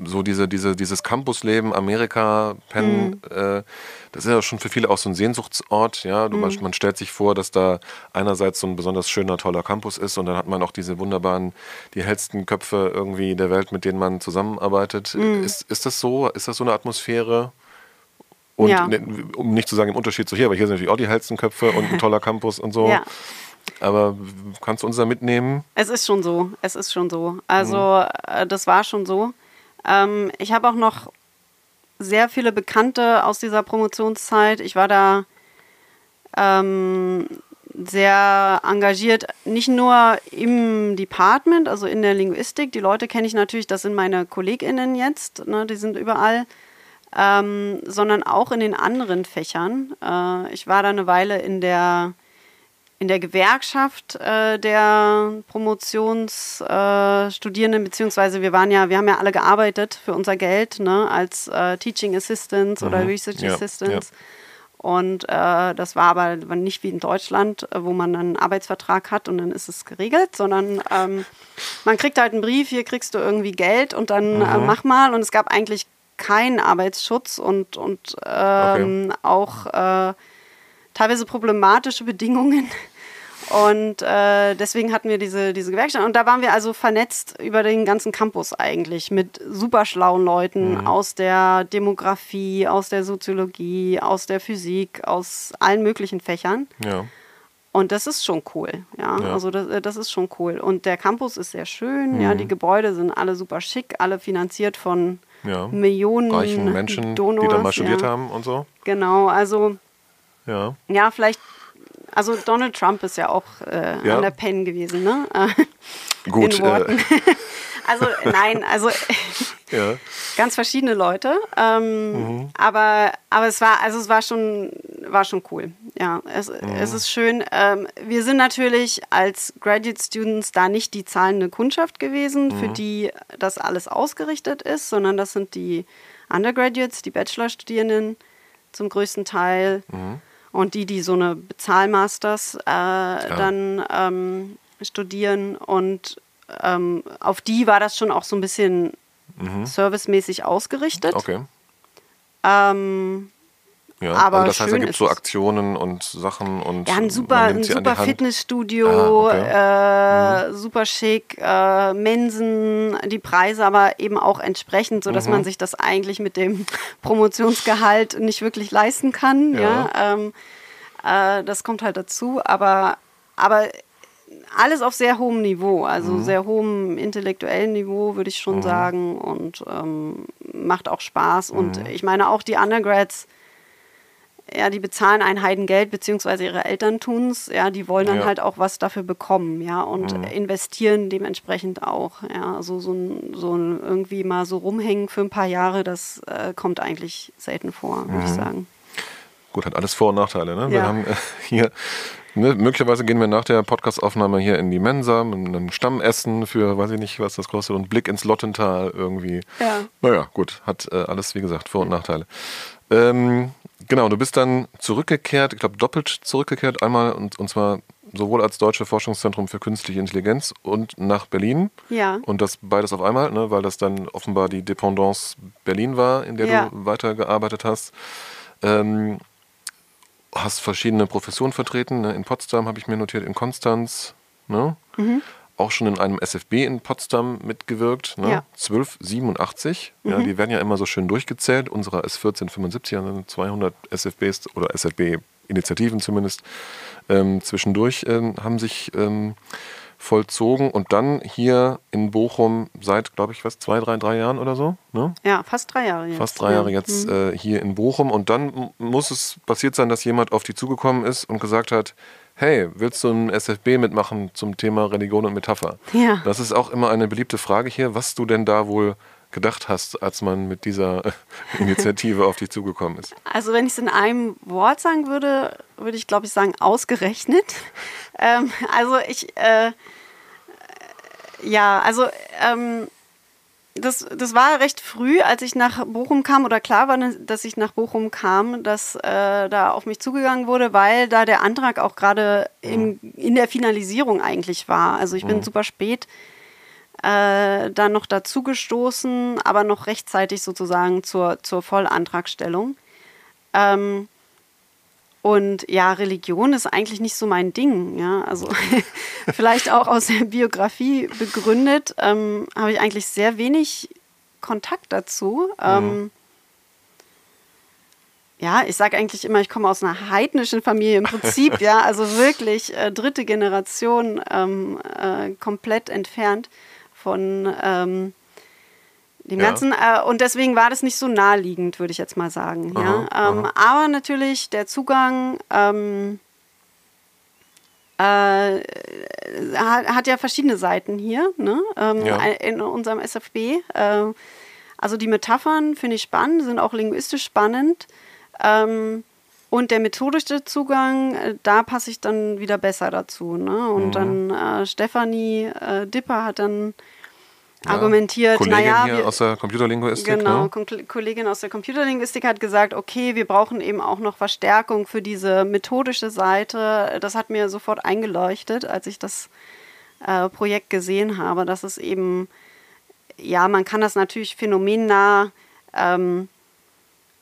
C: so diese, diese, dieses Campusleben, Amerika, Penn, äh, das ist ja schon für viele auch so ein Sehnsuchtsort, ja. Du, man, man stellt sich vor, dass da einerseits so ein besonders schöner, toller Campus ist und dann hat man auch diese wunderbaren, die hellsten Köpfe irgendwie der Welt, mit denen man zusammenarbeitet. Ist, ist das so? Ist das so eine Atmosphäre? Und
B: Ja.
C: ne, um nicht zu sagen im Unterschied zu hier, aber hier sind natürlich auch die hellsten Köpfe und ein toller Campus und so.
B: Ja.
C: Aber kannst du uns da mitnehmen?
B: Es ist schon so. Es ist schon so. Also, äh, das war schon so. Ähm, ich habe auch noch sehr viele Bekannte aus dieser Promotionszeit. Ich war da ähm, sehr engagiert, nicht nur im Department, also in der Linguistik. Die Leute kenne ich natürlich, das sind meine KollegInnen jetzt, ne, die sind überall. Ähm, sondern auch in den anderen Fächern. Äh, ich war da eine Weile in der in der Gewerkschaft äh, der Promotionsstudierenden, äh, beziehungsweise wir waren ja, wir haben ja alle gearbeitet für unser Geld, ne, als äh, Teaching Assistants oder
C: Mhm.
B: Research
C: Ja,
B: Assistants. Und äh, das war aber nicht wie in Deutschland, äh, wo man einen Arbeitsvertrag hat und dann ist es geregelt, sondern ähm, man kriegt halt einen Brief, hier kriegst du irgendwie Geld und dann äh, mach mal. Und es gab eigentlich keinen Arbeitsschutz und, und ähm, auch äh, teilweise problematische Bedingungen. Und äh, deswegen hatten wir diese, diese Gewerkschaft. Und da waren wir also vernetzt über den ganzen Campus eigentlich mit super schlauen Leuten aus der Demografie, aus der Soziologie, aus der Physik, aus allen möglichen Fächern.
C: Ja.
B: Und das ist schon cool, ja.
C: Ja.
B: Also das, äh, das ist schon cool. Und der Campus ist sehr schön, ja. Die Gebäude sind alle super schick, alle finanziert von
C: Ja.
B: Millionen
C: Reichen Menschen,
B: Donors,
C: die da mal studiert haben und so.
B: Genau, also
C: Ja.
B: ja, vielleicht, also Donald Trump ist ja auch äh,
C: Ja.
B: an der Pen gewesen, ne?
C: Gut.
B: In Worten.
C: Äh,
B: Also nein, also
C: ja.
B: ganz verschiedene Leute. Ähm,
C: Mhm.
B: aber, aber es war, also es war schon, war schon cool. Ja, es,
C: Mhm.
B: es ist schön. Ähm, wir sind natürlich als Graduate Students da nicht die zahlende Kundschaft gewesen,
C: Mhm.
B: für die das alles ausgerichtet ist, sondern das sind die Undergraduates, die Bachelorstudierenden zum größten Teil.
C: Mhm.
B: Und die, die so eine Bezahlmasters äh, dann ähm, studieren. Und ähm, auf die war das schon auch so ein bisschen servicemäßig ausgerichtet.
C: Mhm. Okay.
B: Ähm,
C: Ja.
B: Aber
C: also das heißt, da gibt es so. Aktionen und Sachen und
B: ja, ein super, ein super. Fitnessstudio,
C: Ah,
B: äh, super schick, äh, Mensen, die Preise aber eben auch entsprechend, sodass
C: Mhm.
B: man sich das eigentlich mit dem Promotionsgehalt nicht wirklich leisten kann. Ja.
C: Ja.
B: Ähm, äh, das kommt halt dazu, aber, aber alles auf sehr hohem Niveau, also
C: Mhm.
B: sehr hohem intellektuellen Niveau, würde ich schon sagen, und ähm, macht auch Spaß.
C: Mhm.
B: Und ich meine, auch die Undergrads, ja, die bezahlen ein Heidengeld, beziehungsweise ihre Eltern tun es, ja, die wollen dann
C: Ja.
B: halt auch was dafür bekommen, ja, und
C: Mhm.
B: investieren dementsprechend auch, ja, also so ein, so ein irgendwie mal so rumhängen für ein paar Jahre, das äh, kommt eigentlich selten vor, würde
C: Mhm.
B: ich sagen.
C: Gut, hat alles Vor- und Nachteile. Ne?
B: Ja.
C: Wir haben äh, hier, ne, möglicherweise gehen wir nach der Podcastaufnahme hier in die Mensa mit einem Stammessen für, weiß ich nicht, was das kostet, und Blick ins Lottental irgendwie.
B: Ja.
C: Naja, gut, hat äh, alles, wie gesagt, Vor- und Nachteile. Ähm, genau, du bist dann zurückgekehrt, ich glaube doppelt zurückgekehrt, einmal und, und zwar sowohl als Deutsche Forschungszentrum für künstliche Intelligenz und nach Berlin.
B: Ja.
C: Und das beides auf einmal, ne, weil das dann offenbar die Dependance Berlin war, in der
B: Ja.
C: du weitergearbeitet hast. Ähm, hast verschiedene Professionen vertreten. Ne? In Potsdam habe ich mir notiert, in Konstanz. Ne?
B: Mhm.
C: Auch schon in einem SFB in Potsdam mitgewirkt. Ne?
B: Ja.
C: 1287. Ja, die werden ja immer so schön durchgezählt. Unserer ist 1475, also 200 SFBs oder SFB-Initiativen zumindest ähm, zwischendurch ähm, haben sich ähm, vollzogen. Und dann hier in Bochum seit, glaube ich, was, zwei, drei, drei Jahren oder so. Ne?
B: Ja, fast drei Jahre jetzt.
C: Fast drei Jahre
B: ja.
C: jetzt äh, hier in Bochum. Und dann muss es passiert sein, dass jemand auf die zugekommen ist und gesagt hat, hey, willst du ein SFB mitmachen zum Thema Religion und Metapher?
B: Ja.
C: Das ist auch immer eine beliebte Frage hier, was du denn da wohl gedacht hast, als man mit dieser äh, Initiative auf dich zugekommen ist.
B: Also wenn ich es in einem Wort sagen würde, würde ich glaube ich sagen ausgerechnet. ähm, also ich, äh, ja, also ähm, das, das war recht früh, als ich nach Bochum kam oder klar war, dass ich nach Bochum kam, dass äh, da auf mich zugegangen wurde, weil da der Antrag auch gerade im- in der Finalisierung eigentlich war. Also ich bin super spät äh, dann noch dazugestoßen, aber noch rechtzeitig sozusagen zur, zur Vollantragstellung. Ähm, und ja, Religion ist eigentlich nicht so mein Ding. Ja, also vielleicht auch aus der Biografie begründet, ähm, habe ich eigentlich sehr wenig Kontakt dazu. Ähm, ja, ich sage eigentlich immer, ich komme aus einer heidnischen Familie im Prinzip, ja, also wirklich äh, dritte Generation ähm, äh, komplett entfernt von ähm, dem
C: Ja.
B: Ganzen. Äh, und deswegen war das nicht so naheliegend, würde ich jetzt mal sagen. ja.
C: Aha,
B: Ähm, aber natürlich der Zugang ähm, äh, hat, hat ja verschiedene Seiten hier ne? ähm,
C: Ja.
B: in unserem SFB. Äh, also die Metaphern finde ich spannend, sind auch linguistisch spannend. Ähm, und der methodische Zugang, äh, da passe ich dann wieder besser dazu. Ne? Und dann äh, Stefanie äh, Dipper hat dann
C: Ja,
B: argumentiert,
C: Kollegin
B: naja,
C: hier
B: wir,
C: aus der Computerlinguistik.
B: Genau,
C: Ne?
B: Kollegin aus der Computerlinguistik hat gesagt, okay, wir brauchen eben auch noch Verstärkung für diese methodische Seite. Das hat mir sofort eingeleuchtet, als ich das äh, Projekt gesehen habe, dass es eben, ja, man kann das natürlich phänomennah ähm,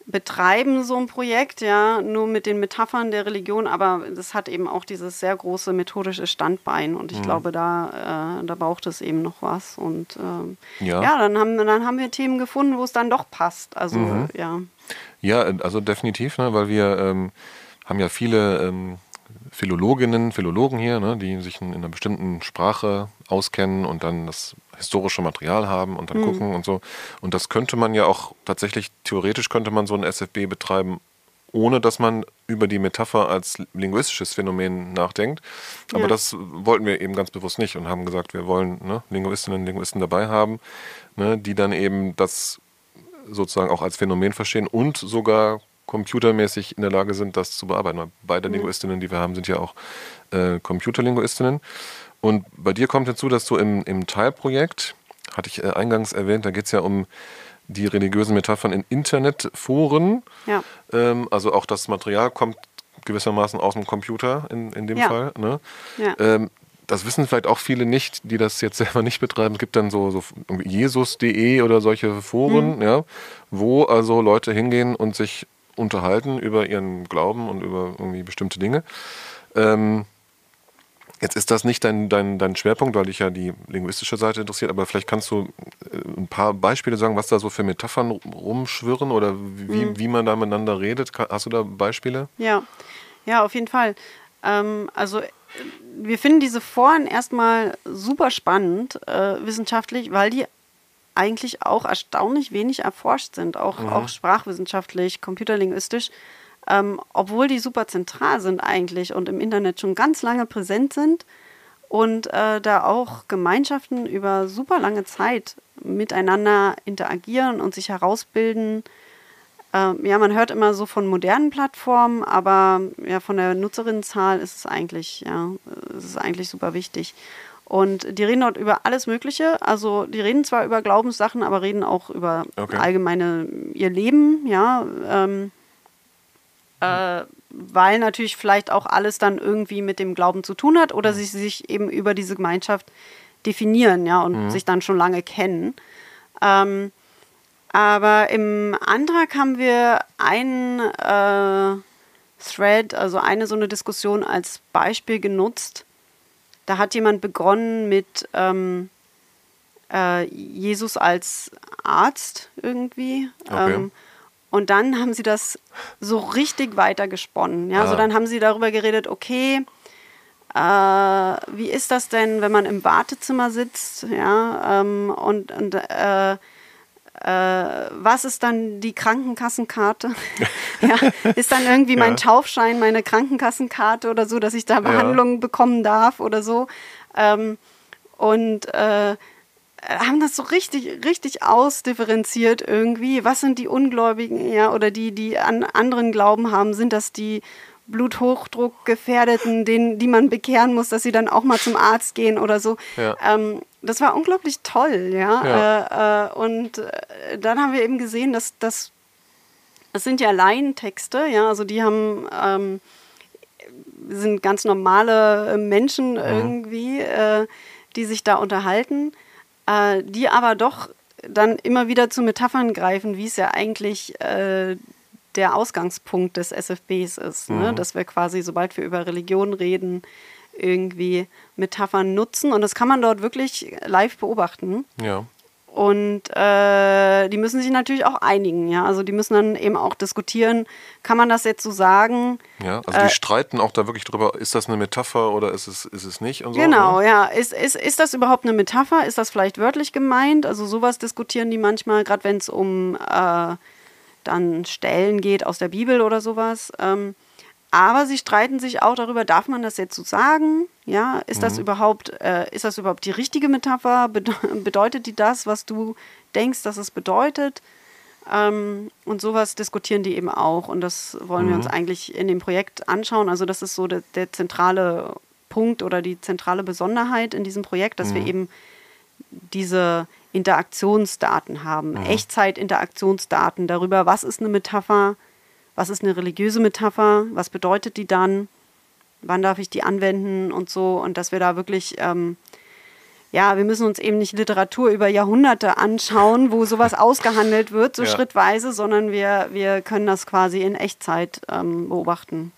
B: betreiben, so ein Projekt, ja, nur mit den Metaphern der Religion, aber das hat eben auch dieses sehr große methodische Standbein und
C: Mhm.
B: ich glaube, da, äh, da braucht es eben noch was und ähm,
C: Ja.
B: ja, dann, haben, dann haben wir Themen gefunden, wo es dann doch passt, also
C: Mhm.
B: ja.
C: Ja, also definitiv, ne, weil wir ähm, haben ja viele ähm, Philologinnen, Philologen hier, ne, die sich in, in einer bestimmten Sprache auskennen und dann das historische Material haben und dann gucken und so. Und das könnte man ja auch tatsächlich, theoretisch könnte man so ein SFB betreiben, ohne dass man über die Metapher als linguistisches Phänomen nachdenkt. Aber
B: Ja.
C: das wollten wir eben ganz bewusst nicht und haben gesagt, wir wollen ne, Linguistinnen und Linguisten dabei haben, ne, die dann eben das sozusagen auch als Phänomen verstehen und sogar computermäßig in der Lage sind, das zu bearbeiten. Weil Beide Linguistinnen, die wir haben, sind ja auch äh, Computerlinguistinnen. Und bei dir kommt hinzu, dass du im, im Teilprojekt, hatte ich äh, eingangs erwähnt, da geht es ja um die religiösen Metaphern in Internetforen.
B: Ja.
C: Ähm, also auch das Material kommt gewissermaßen aus dem Computer in, in dem
B: Ja.
C: Fall. Ne?
B: Ja.
C: Ähm, das wissen vielleicht auch viele nicht, die das jetzt selber nicht betreiben. Es gibt dann so, so jesus.de oder solche Foren, ja, wo also Leute hingehen und sich unterhalten über ihren Glauben und über irgendwie bestimmte Dinge. Ähm, jetzt ist das nicht dein, dein, dein Schwerpunkt, weil dich ja die linguistische Seite interessiert, aber vielleicht kannst du äh, ein paar Beispiele sagen, was da so für Metaphern rumschwirren oder wie, wie man da miteinander redet. Hast du da Beispiele?
B: Ja, ja, auf jeden Fall. Ähm, also äh, wir finden diese Foren erstmal super spannend äh, wissenschaftlich, weil die eigentlich auch erstaunlich wenig erforscht sind, auch, auch sprachwissenschaftlich, computerlinguistisch, ähm, obwohl die super zentral sind eigentlich und im Internet schon ganz lange präsent sind und äh, da auch Gemeinschaften über super lange Zeit miteinander interagieren und sich herausbilden, Ähm, ja, man hört immer so von modernen Plattformen, aber ja, von der Nutzerinnenzahl ist es eigentlich, ja, ist es eigentlich super wichtig. Und die reden dort über alles Mögliche. Also die reden zwar über Glaubenssachen, aber reden auch über
C: Okay.
B: allgemeine ihr Leben, ja. Ähm, äh, weil natürlich vielleicht auch alles dann irgendwie mit dem Glauben zu tun hat oder sie sich eben über diese Gemeinschaft definieren, ja, und sich dann schon lange kennen. Ähm, aber im Antrag haben wir einen äh, Thread, also eine so eine Diskussion als Beispiel genutzt. Da hat jemand begonnen mit ähm, äh, Jesus als Arzt irgendwie.
C: Okay.
B: Ähm, und dann haben sie das so richtig weitergesponnen. Ja?
C: Ah.
B: Also dann haben sie darüber geredet, okay, äh, wie ist das denn, wenn man im Wartezimmer sitzt? Ja, ähm, und, und äh, äh, was ist dann die Krankenkassenkarte? ja, ist dann irgendwie mein
C: Ja.
B: Taufschein, meine Krankenkassenkarte oder so, dass ich da Behandlung bekommen darf oder so? Ähm, und äh, haben das so richtig, richtig ausdifferenziert irgendwie. Was sind die Ungläubigen ja, oder die, die an anderen Glauben haben? Sind das die Bluthochdruckgefährdeten, denen, die man bekehren muss, dass sie dann auch mal zum Arzt gehen oder so?
C: Ja.
B: Ähm, das war unglaublich toll, ja.
C: Ja.
B: Äh, äh, und äh, dann haben wir eben gesehen, dass das, das sind ja Laientexte, ja, also die haben ähm, sind ganz normale äh, Menschen irgendwie, äh, die sich da unterhalten, äh, die aber doch dann immer wieder zu Metaphern greifen, wie es ja eigentlich äh, der Ausgangspunkt des SFBs ist. Ne? Dass wir quasi, sobald wir über Religion reden, irgendwie Metaphern nutzen. Und das kann man dort wirklich live beobachten.
C: Ja.
B: Und äh, die müssen sich natürlich auch einigen, ja. Also die müssen dann eben auch diskutieren, kann man das jetzt so sagen?
C: Ja, also die streiten auch da wirklich drüber, ist das eine Metapher oder ist es, ist es nicht so.
B: Genau,
C: ne?
B: ja. Ist, ist, ist das überhaupt eine Metapher? Ist das vielleicht wörtlich gemeint? Also sowas diskutieren die manchmal, gerade wenn es um äh, dann Stellen geht aus der Bibel oder sowas. Ähm, aber sie streiten sich auch darüber, darf man das jetzt so sagen? Ja, ist das überhaupt, äh, ist das überhaupt die richtige Metapher? Bede bedeutet die das, was du denkst, dass es bedeutet? Ähm, und sowas diskutieren die eben auch. Und das wollen wir uns eigentlich in dem Projekt anschauen. Also das ist so der, der zentrale Punkt oder die zentrale Besonderheit in diesem Projekt, dass wir eben diese Interaktionsdaten haben, Echtzeit-Interaktionsdaten darüber, was ist eine Metapher, was ist eine religiöse Metapher, was bedeutet die dann, wann darf ich die anwenden und so. Und dass wir da wirklich, ähm, ja, wir müssen uns eben nicht Literatur über Jahrhunderte anschauen, wo sowas ausgehandelt wird, so
C: Ja.
B: schrittweise, sondern wir, wir können das quasi in Echtzeit ähm, beobachten.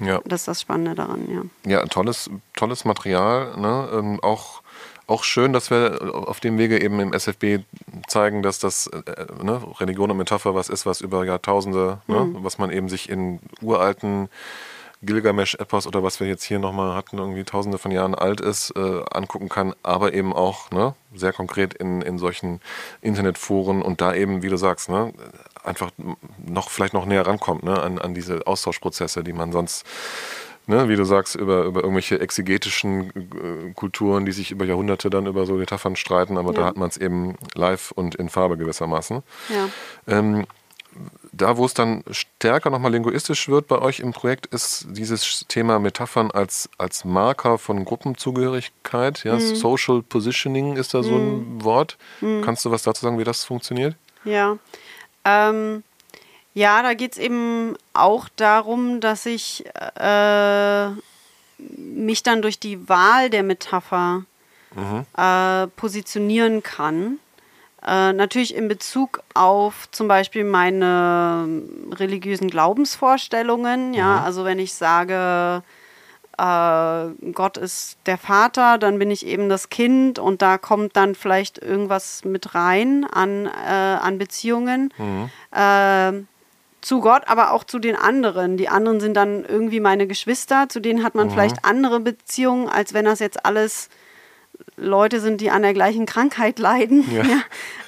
C: Ja.
B: Das ist das Spannende daran, ja.
C: Ja, tolles, tolles Material. Ne? Ähm, auch, auch schön, dass wir auf dem Wege eben im SFB zeigen, dass das äh, ne, Religion und Metapher was ist, was über Jahrtausende, ne, was man eben sich in uralten Gilgamesch-Epos oder was wir jetzt hier nochmal hatten, irgendwie tausende von Jahren alt ist, äh, angucken kann, aber eben auch ne, sehr konkret in, in solchen Internetforen und da eben, wie du sagst, ne, einfach noch vielleicht noch näher rankommt ne, an, an diese Austauschprozesse, die man sonst ne, wie du sagst, über, über irgendwelche exegetischen äh, Kulturen, die sich über Jahrhunderte dann über so Metaphern streiten, aber da
B: Ja.
C: hat man es eben live und in Farbe gewissermaßen.
B: Ja.
C: Ähm, da, wo es dann stärker nochmal linguistisch wird bei euch im Projekt, ist dieses Thema Metaphern als, als Marker von Gruppenzugehörigkeit. Ja? Social Positioning ist da so ein Wort. Kannst du was dazu sagen, wie das funktioniert?
B: Ja. Ähm, ja, da geht es eben auch darum, dass ich äh, mich dann durch die Wahl der Metapher äh, positionieren kann. Äh, natürlich in Bezug auf zum Beispiel meine religiösen Glaubensvorstellungen. Ja, also wenn ich sage, äh, Gott ist der Vater, dann bin ich eben das Kind und da kommt dann vielleicht irgendwas mit rein an, äh, an Beziehungen äh, zu Gott, aber auch zu den anderen. Die anderen sind dann irgendwie meine Geschwister, zu denen hat man vielleicht andere Beziehungen, als wenn das jetzt alles Leute sind, die an der gleichen Krankheit leiden.
C: Ja.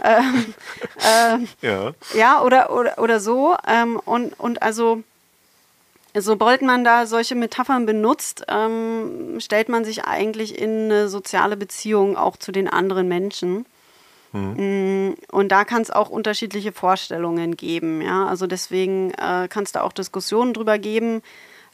B: Ja, ähm, ähm,
C: Ja.
B: ja, oder, oder, oder so. Ähm, und, und also, sobald man da solche Metaphern benutzt, ähm, stellt man sich eigentlich in eine soziale Beziehung auch zu den anderen Menschen. Mhm. Und da kann es auch unterschiedliche Vorstellungen geben. Ja? Also deswegen äh, kann es da auch Diskussionen drüber geben,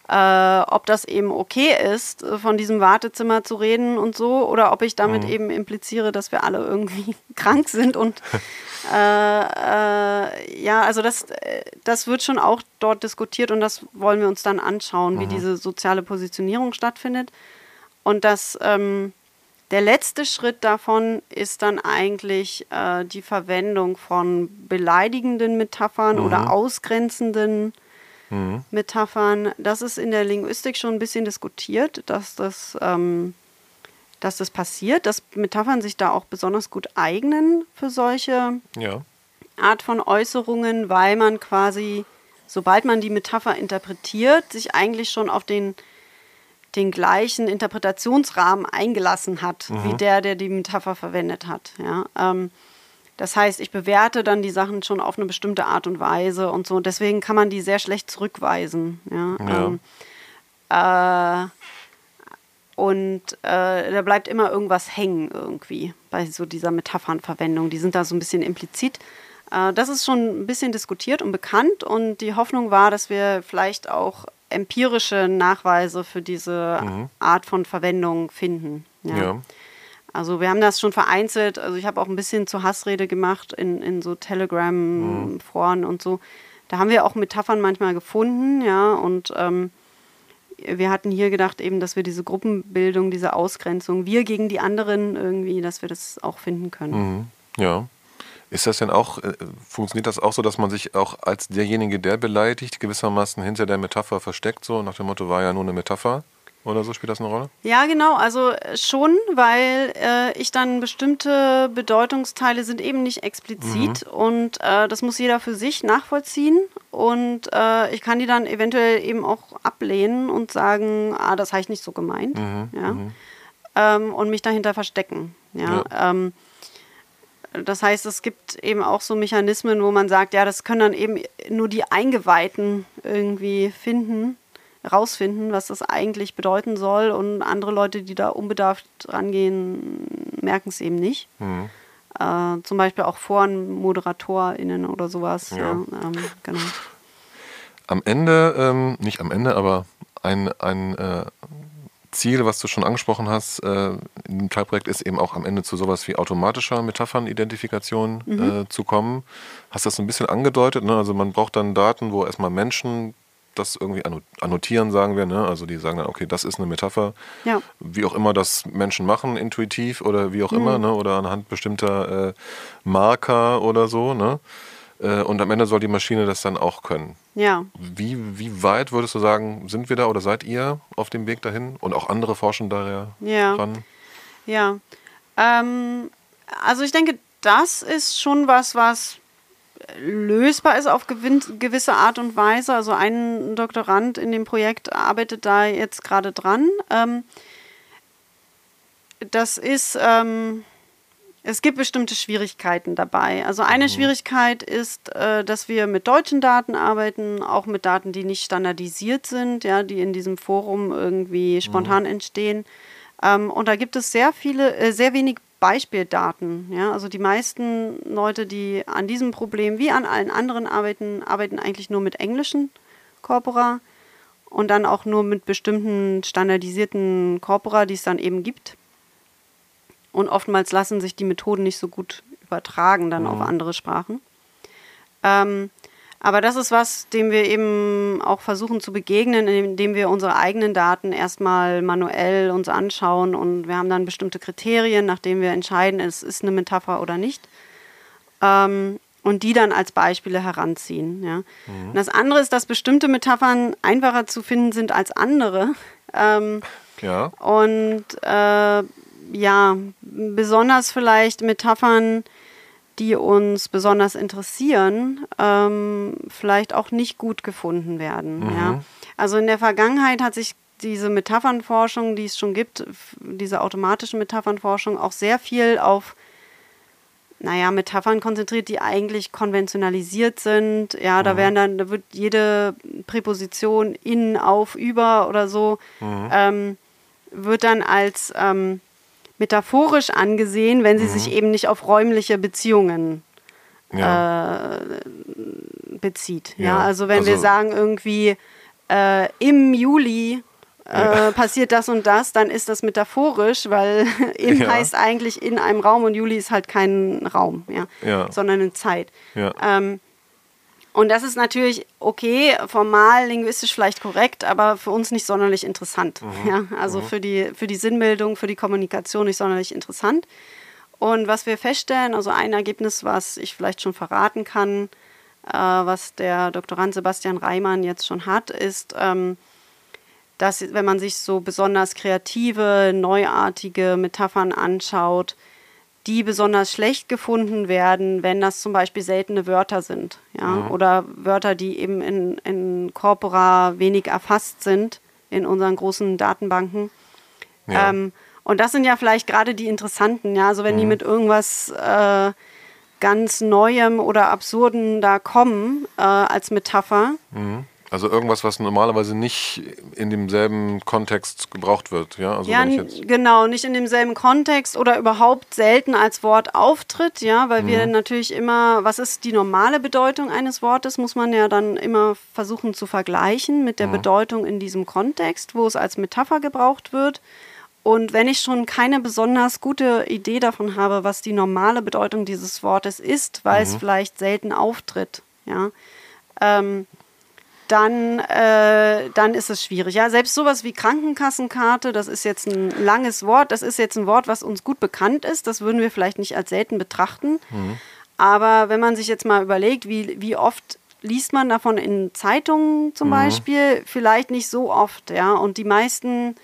B: äh, ob das eben okay ist, von diesem Wartezimmer zu reden und so, oder ob ich damit mhm. eben impliziere, dass wir alle irgendwie krank sind und äh, äh, ja, also das, äh, das wird schon auch dort diskutiert und das wollen wir uns dann anschauen, mhm. wie diese soziale Positionierung stattfindet. Und das ähm, der letzte Schritt davon ist dann eigentlich äh, die Verwendung von beleidigenden Metaphern mhm. oder ausgrenzenden mhm. Metaphern. Das ist in der Linguistik schon ein bisschen diskutiert, dass das, ähm, dass das passiert, dass Metaphern sich da auch besonders gut eignen für solche ja. Art von Äußerungen, weil man quasi, sobald man die Metapher interpretiert, sich eigentlich schon auf den den gleichen Interpretationsrahmen eingelassen hat, mhm. wie der, der die Metapher verwendet hat. Ja, ähm, das heißt, ich bewerte dann die Sachen schon auf eine bestimmte Art und Weise und so. Und deswegen kann man die sehr schlecht zurückweisen. Ja? ja. Ähm, äh, und äh, da bleibt immer irgendwas hängen irgendwie bei so dieser Metaphernverwendung. Die sind da so ein bisschen implizit. Äh, das ist schon ein bisschen diskutiert und bekannt. Und die Hoffnung war, dass wir vielleicht auch empirische Nachweise für diese mhm. Art von Verwendung finden. Ja. ja. Also wir haben das schon vereinzelt. Also ich habe auch ein bisschen zur Hassrede gemacht in, in so Telegram-Foren mhm. und so. Da haben wir auch Metaphern manchmal gefunden, ja. Und ähm, wir hatten hier gedacht eben, dass wir diese Gruppenbildung, diese Ausgrenzung, wir gegen die anderen irgendwie, dass wir das auch finden können.
C: Mhm. Ja. Ist das denn auch, äh, funktioniert das auch so, dass man sich auch als derjenige, der beleidigt, gewissermaßen hinter der Metapher versteckt, so nach dem Motto, war ja nur eine Metapher? Oder so spielt das eine Rolle?
B: Ja, genau. Also äh, schon, weil äh, ich dann bestimmte Bedeutungsteile sind eben nicht explizit mhm. und äh, das muss jeder für sich nachvollziehen und äh, ich kann die dann eventuell eben auch ablehnen und sagen, ah, das habe ich nicht so gemeint, mhm. ja, mhm. ähm, und mich dahinter verstecken. Ja. ja. Ähm, das heißt, es gibt eben auch so Mechanismen, wo man sagt, ja, das können dann eben nur die Eingeweihten irgendwie finden rausfinden, was das eigentlich bedeuten soll. Und andere Leute, die da unbedarft rangehen, merken es eben nicht. Mhm. Äh, zum Beispiel auch ForenmoderatorInnen oder sowas. Ja ähm, genau.
C: Am Ende, ähm, nicht am Ende, aber ein, ein äh, Ziel, was du schon angesprochen hast, äh, im Teilprojekt ist eben auch am Ende zu sowas wie automatischer Metaphernidentifikation mhm. äh, zu kommen. Hast das so ein bisschen angedeutet? Ne? Also man braucht dann Daten, wo erstmal Menschen das irgendwie annotieren, sagen wir. Ne? Also die sagen dann, okay, das ist eine Metapher. Ja. Wie auch immer das Menschen machen, intuitiv oder wie auch mhm. immer, ne? oder anhand bestimmter äh, Marker oder so. Ne? Äh, und am Ende soll die Maschine das dann auch können.
B: Ja.
C: Wie, wie weit würdest du sagen, sind wir da oder seid ihr auf dem Weg dahin? Und auch andere forschen da
B: ja
C: dran?
B: Ja. Ähm, also ich denke, das ist schon was, was lösbar ist auf gewisse Art und Weise. Also ein Doktorand in dem Projekt arbeitet da jetzt gerade dran. Ähm, das ist, ähm, es gibt bestimmte Schwierigkeiten dabei. Also eine mhm. Schwierigkeit ist, äh, dass wir mit deutschen Daten arbeiten, auch mit Daten, die nicht standardisiert sind, ja, die in diesem Forum irgendwie spontan mhm. entstehen. Ähm, und da gibt es sehr viele, äh, sehr wenig Beispieldaten. Ja? Also die meisten Leute, die an diesem Problem wie an allen anderen arbeiten, arbeiten eigentlich nur mit englischen Corpora und dann auch nur mit bestimmten standardisierten Corpora, die es dann eben gibt. Und oftmals lassen sich die Methoden nicht so gut übertragen dann mhm. auf andere Sprachen. Ähm, aber das ist was, dem wir eben auch versuchen zu begegnen, indem wir unsere eigenen Daten erstmal manuell uns anschauen und wir haben dann bestimmte Kriterien, nachdem wir entscheiden, es ist eine Metapher oder nicht. Ähm, und die dann als Beispiele heranziehen. Ja. Mhm. das andere ist, dass bestimmte Metaphern einfacher zu finden sind als andere. Ähm,
C: ja.
B: Und äh, ja, besonders vielleicht Metaphern, die uns besonders interessieren, ähm, vielleicht auch nicht gut gefunden werden. Mhm. Ja? Also in der Vergangenheit hat sich diese Metaphernforschung, die es schon gibt, diese automatische Metaphernforschung, auch sehr viel auf naja, Metaphern konzentriert, die eigentlich konventionalisiert sind. Ja, da mhm. werden dann, da wird jede Präposition in, auf, über oder so, mhm. ähm, wird dann als ähm, metaphorisch angesehen, wenn sie sich eben nicht auf räumliche Beziehungen
C: Ja.
B: äh, bezieht. Ja,
C: Ja,
B: also wenn wir
C: also-
B: sagen irgendwie äh, im Juli äh,
C: Ja.
B: passiert das und das, dann ist das metaphorisch, weil im
C: Ja.
B: heißt eigentlich in einem Raum und Juli ist halt kein Raum, ja,
C: Ja.
B: sondern eine Zeit.
C: Ja.
B: Ähm, und das ist natürlich okay, formal, linguistisch vielleicht korrekt, aber für uns nicht sonderlich interessant.
C: Mhm.
B: Ja, also für, die, für die Sinnbildung, für die Kommunikation nicht sonderlich interessant. Und was wir feststellen, also ein Ergebnis, was ich vielleicht schon verraten kann, äh, was der Doktorand Sebastian Reimann jetzt schon hat, ist, ähm, dass wenn man sich so besonders kreative, neuartige Metaphern anschaut, die besonders schlecht gefunden werden, wenn das zum Beispiel seltene Wörter sind. Ja? Oder Wörter, die eben in, in Corpora wenig erfasst sind in unseren großen Datenbanken.
C: Ja.
B: Ähm, und das sind ja vielleicht gerade die interessanten, ja, also wenn die mit irgendwas äh, ganz Neuem oder Absurden da kommen äh, als Metapher,
C: Also irgendwas, was normalerweise nicht in demselben Kontext gebraucht wird. Ja, also
B: ja, genau, nicht in demselben Kontext oder überhaupt selten als Wort auftritt, ja, weil
C: Mhm.
B: wir natürlich immer, was ist die normale Bedeutung eines Wortes, muss man ja dann immer versuchen zu vergleichen mit
C: Mhm.
B: der Bedeutung in diesem Kontext, wo es als Metapher gebraucht wird. Und wenn ich schon keine besonders gute Idee davon habe, was die normale Bedeutung dieses Wortes ist, weil
C: Mhm.
B: es vielleicht selten auftritt, ja, ähm, dann, äh, dann ist es schwierig. Ja, selbst sowas wie Krankenkassenkarte, das ist jetzt ein langes Wort, das ist jetzt ein Wort, was uns gut bekannt ist, das würden wir vielleicht nicht als selten betrachten. Aber wenn man sich jetzt mal überlegt, wie, wie oft liest man davon in Zeitungen zum Beispiel, vielleicht nicht so oft, ja. Und die meisten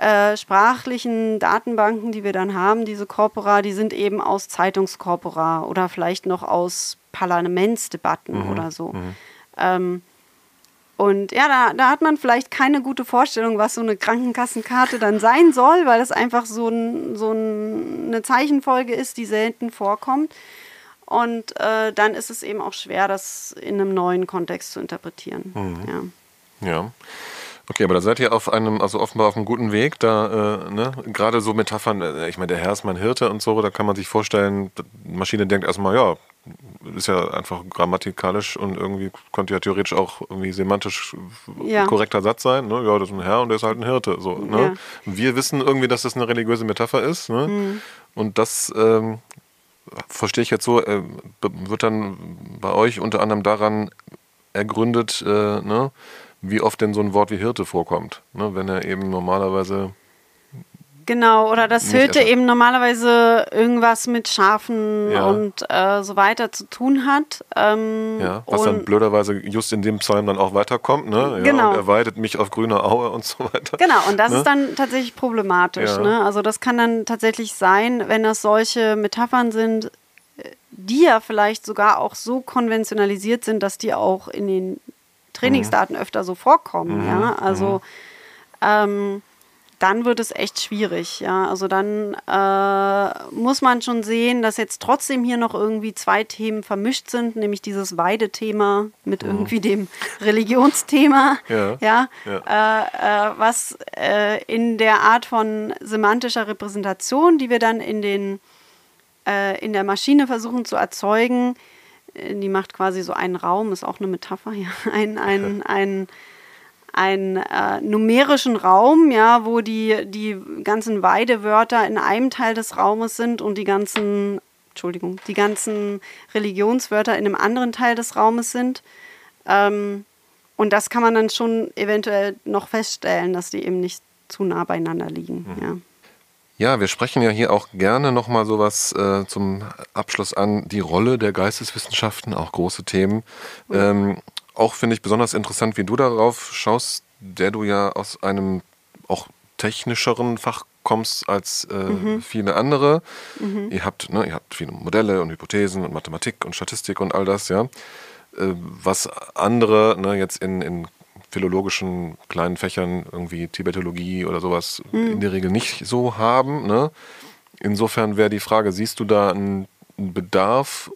B: äh, sprachlichen Datenbanken, die wir dann haben, diese Corpora, die sind eben aus Zeitungskorpora oder vielleicht noch aus Parlamentsdebatten oder so. Ähm, und ja, da, da hat man vielleicht keine gute Vorstellung, was so eine Krankenkassenkarte dann sein soll, weil das einfach so, ein, so ein, eine Zeichenfolge ist, die selten vorkommt. Und äh, dann ist es eben auch schwer, das in einem neuen Kontext zu interpretieren. Ja.
C: ja. Okay, aber da seid ihr auf einem, also offenbar auf einem guten Weg. Da, äh, ne, gerade so Metaphern, äh, ich meine, der Herr ist mein Hirte und so, da kann man sich vorstellen, die Maschine denkt erstmal, ja, ist ja einfach grammatikalisch und irgendwie könnte ja theoretisch auch irgendwie semantisch
B: Ja.
C: korrekter Satz sein. Ne? Ja, das ist ein Herr und der ist halt ein Hirte. So, ne?
B: Ja.
C: Wir wissen irgendwie, dass das eine religiöse Metapher ist. Ne?
B: Mhm.
C: Und das ähm, verstehe ich jetzt so, äh, wird dann bei euch unter anderem daran ergründet, äh, ne, wie oft denn so ein Wort wie Hirte vorkommt. Ne? Wenn er eben normalerweise
B: Genau, oder das Hirte eben normalerweise irgendwas mit Schafen
C: Ja.
B: und äh, so weiter zu tun hat. Ähm,
C: Ja, was dann blöderweise just in dem Psalm dann auch weiterkommt, ne? Ja,
B: Genau.
C: Und er weidet mich auf grüner Aue und so weiter.
B: Genau, und das
C: Ne?
B: ist dann tatsächlich problematisch. Ne? Also das kann dann tatsächlich sein, wenn das solche Metaphern sind, die ja vielleicht sogar auch so konventionalisiert sind, dass die auch in den Trainingsdaten öfter so vorkommen. Ja? Also ähm, dann wird es echt schwierig. Ja? Also dann äh, muss man schon sehen, dass jetzt trotzdem hier noch irgendwie zwei Themen vermischt sind, nämlich dieses Weidethema mit irgendwie dem Religionsthema.
C: Ja.
B: Ja,
C: Ja.
B: äh, äh, was äh, in der Art von semantischer Repräsentation, die wir dann in, den, äh, in der Maschine versuchen zu erzeugen, äh, die macht quasi so einen Raum, ist auch eine Metapher, ja, ein, ein, ein, einen äh, numerischen Raum, ja, wo die, die ganzen Weidewörter in einem Teil des Raumes sind und die ganzen, Entschuldigung, die ganzen Religionswörter in einem anderen Teil des Raumes sind. Ähm, und das kann man dann schon eventuell noch feststellen, dass die eben nicht zu nah beieinander liegen. Ja.
C: Ja, wir sprechen ja hier auch gerne nochmal sowas äh, zum Abschluss an, die Rolle der Geisteswissenschaften, auch große Themen. Ähm, auch finde ich besonders interessant, wie du darauf schaust, der du ja aus einem auch technischeren Fach kommst als äh, viele andere. Ihr habt, ne, ihr habt viele Modelle und Hypothesen und Mathematik und Statistik und all das, ja. Äh, was andere ne, jetzt in, in philologischen kleinen Fächern, irgendwie Tibetologie oder sowas, in der Regel nicht so haben. Ne? Insofern wäre die Frage, siehst du da einen Bedarf,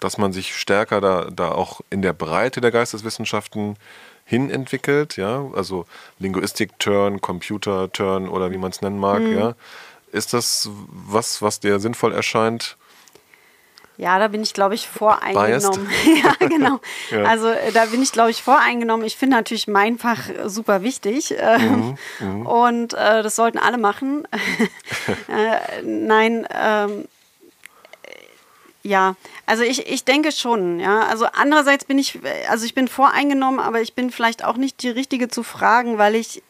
C: dass man sich stärker da, da auch in der Breite der Geisteswissenschaften hin entwickelt, ja, also Linguistik-Turn, Computer-Turn oder wie man es nennen mag, ja, Ist das was, was dir sinnvoll erscheint?
B: Ja, da bin ich, glaube ich, voreingenommen. ja, genau. ja. Also äh, da bin ich, glaube ich, voreingenommen. Ich finde natürlich mein Fach super wichtig ähm, mhm, mhm. und äh, das sollten alle machen. äh, nein, ähm, ja, also ich, ich denke schon, ja. Also andererseits bin ich, also ich bin voreingenommen, aber ich bin vielleicht auch nicht die Richtige zu fragen, weil ich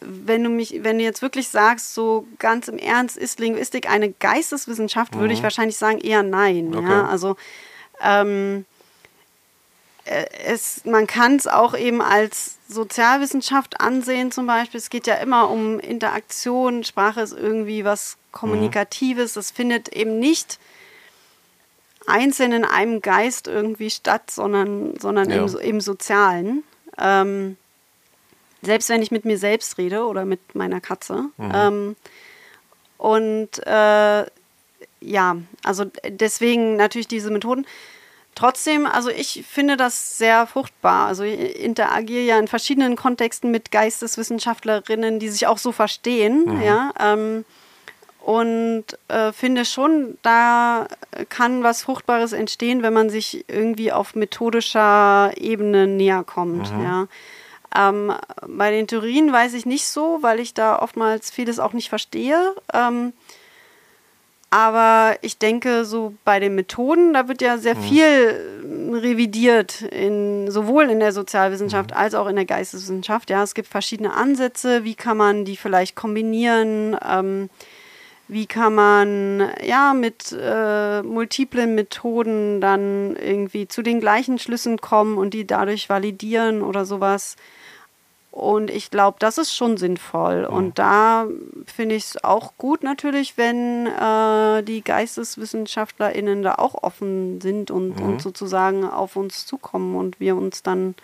B: wenn du mich, wenn du jetzt wirklich sagst, so ganz im Ernst, ist Linguistik eine Geisteswissenschaft, mhm. würde ich mhm. wahrscheinlich sagen eher nein. Okay. Ja? Also ähm, äh, es, man kann es auch eben als Sozialwissenschaft ansehen, zum Beispiel. Es geht ja immer um Interaktion. Sprache ist irgendwie was Kommunikatives. Es findet eben nicht einzeln in einem Geist irgendwie statt, sondern, sondern ja. im, im Sozialen. Ähm, selbst wenn ich mit mir selbst rede oder mit meiner Katze. Mhm. Ähm, und äh, ja, also deswegen natürlich diese Methoden. Trotzdem, also ich finde das sehr fruchtbar. Also ich interagiere ja in verschiedenen Kontexten mit Geisteswissenschaftlerinnen, die sich auch so verstehen, mhm. ja. Ähm, und äh, finde schon, da kann was Fruchtbares entstehen, wenn man sich irgendwie auf methodischer Ebene näher kommt, mhm. ja. Ähm, bei den Theorien weiß ich nicht so, weil ich da oftmals vieles auch nicht verstehe. Ähm, aber ich denke, so bei den Methoden, da wird ja sehr mhm. viel revidiert, in, sowohl in der Sozialwissenschaft mhm. als auch in der Geisteswissenschaft. Ja, es gibt verschiedene Ansätze, wie kann man die vielleicht kombinieren, ähm, wie kann man ja mit äh, multiplen Methoden dann irgendwie zu den gleichen Schlüssen kommen und die dadurch validieren oder sowas. Und ich glaube, das ist schon sinnvoll. Mhm. Und da finde ich es auch gut natürlich, wenn äh, die GeisteswissenschaftlerInnen da auch offen sind und, mhm. und sozusagen auf uns zukommen und wir uns dann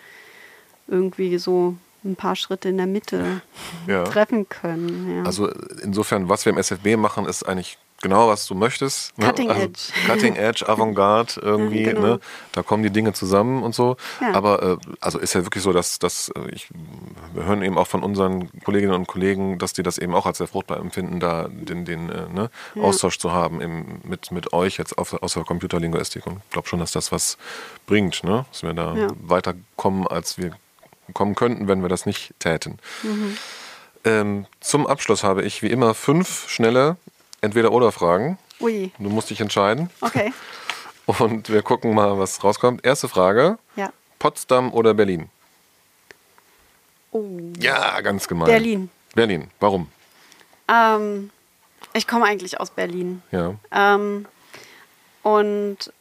B: irgendwie so ein paar Schritte in der Mitte ja. treffen können. Ja.
C: Also insofern, was wir im SFB machen, ist eigentlich genau, was du möchtest.
B: Ne? Cutting also Edge.
C: Cutting Edge, Avantgarde irgendwie. Ja, genau. ne? Da kommen die Dinge zusammen und so. Ja. Aber äh, also ist ja wirklich so, dass, dass äh, ich, wir hören eben auch von unseren Kolleginnen und Kollegen, dass die das eben auch als sehr fruchtbar empfinden, da den, den äh, ne? ja. Austausch zu haben im, mit, mit euch jetzt auf, aus der Computerlinguistik. Und ich glaube schon, dass das was bringt, ne? dass wir da weiterkommen, als wir kommen könnten, wenn wir das nicht täten. Mhm. Ähm, zum Abschluss habe ich wie immer fünf schnelle Entweder-Oder-Fragen.
B: Ui.
C: Du musst dich entscheiden.
B: Okay.
C: Und wir gucken mal, was rauskommt. Erste Frage.
B: Ja.
C: Potsdam oder Berlin?
B: Oh.
C: Ja, ganz gemein.
B: Berlin.
C: Berlin. Warum?
B: Ähm, ich komme eigentlich aus Berlin.
C: Ja.
B: Ähm, und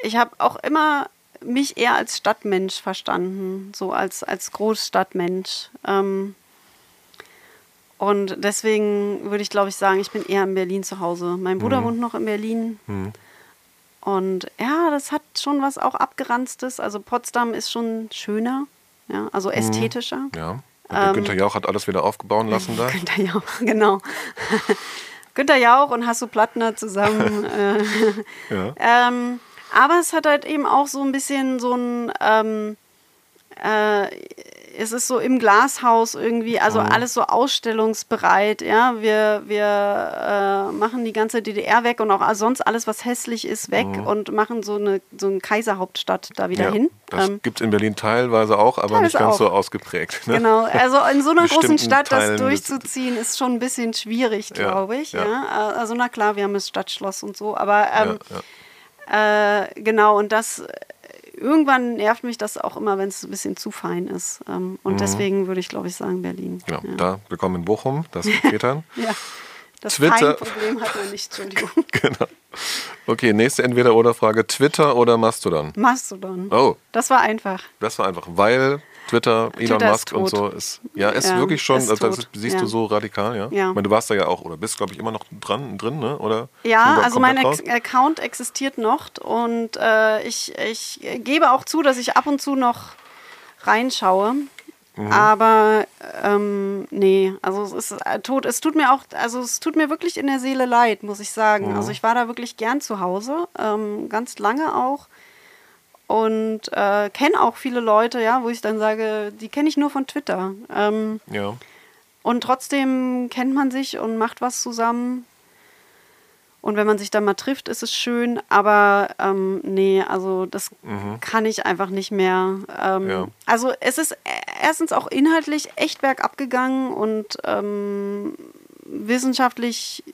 B: ich habe auch immer mich eher als Stadtmensch verstanden, so als, als Großstadtmensch. Ähm, und deswegen würde ich, glaube ich, sagen, ich bin eher in Berlin zu Hause. Mein Bruder mhm. wohnt noch in Berlin. Mhm. Und ja, das hat schon was auch Abgeranztes. Also Potsdam ist schon schöner, ja, also mhm. ästhetischer.
C: Ja. Ähm, Günther Jauch hat alles wieder aufgebaut lassen da.
B: Günther Jauch, genau. Günther Jauch und Hasso Plattner zusammen. äh, ja. ähm, aber es hat halt eben auch so ein bisschen so ein ähm, äh, es ist so im Glashaus irgendwie, also mhm. alles so ausstellungsbereit, ja. Wir, wir äh, machen die ganze DDR weg und auch sonst alles, was hässlich ist, weg mhm. und machen so eine, so eine Kaiserhauptstadt da wieder ja, hin.
C: Das ähm, gibt es in Berlin teilweise auch, aber nicht ganz auch. so ausgeprägt.
B: Ne? Genau, also in so einer großen Stadt Teilen das durchzuziehen, ist schon ein bisschen schwierig, glaube ich. Ja, ja. Also na klar, wir haben das Stadtschloss und so, aber ähm, äh, genau, und das irgendwann nervt mich das auch immer, wenn es ein bisschen zu fein ist. Ähm, und mhm. deswegen würde ich, glaube ich, sagen Berlin.
C: Genau, ja. da willkommen in Bochum, das geht dann.
B: ja. Das Twitter-Problem hat man nicht, Entschuldigung.
C: genau. Okay, nächste Entweder-Oder-Frage: Twitter oder Mastodon?
B: Mastodon.
C: Oh.
B: Das war einfach.
C: Das war einfach, weil Twitter, Elon Twitter Musk und so ist. Ja, ist ja, wirklich schon, ist also das siehst ja. du so radikal, ja?
B: ja.
C: Ich meine, du warst da ja auch oder bist, glaube ich, immer noch dran, drin, ne? Oder
B: ja, also mein raus? Account existiert noch und äh, ich, ich gebe auch zu, dass ich ab und zu noch reinschaue. Mhm. Aber ähm, nee, also es ist äh, tot. Es tut mir auch, also es tut mir wirklich in der Seele leid, muss ich sagen. Mhm. Also ich war da wirklich gern zu Hause, ähm, ganz lange auch und äh, kenne auch viele Leute, ja, wo ich dann sage, die kenne ich nur von Twitter. Ähm,
C: ja.
B: und trotzdem kennt man sich und macht was zusammen. Und wenn man sich dann mal trifft, ist es schön, aber ähm, nee, also das kann ich einfach nicht mehr. Ähm,
C: Ja.
B: Also es ist erstens auch inhaltlich echt bergab gegangen und ähm, wissenschaftlich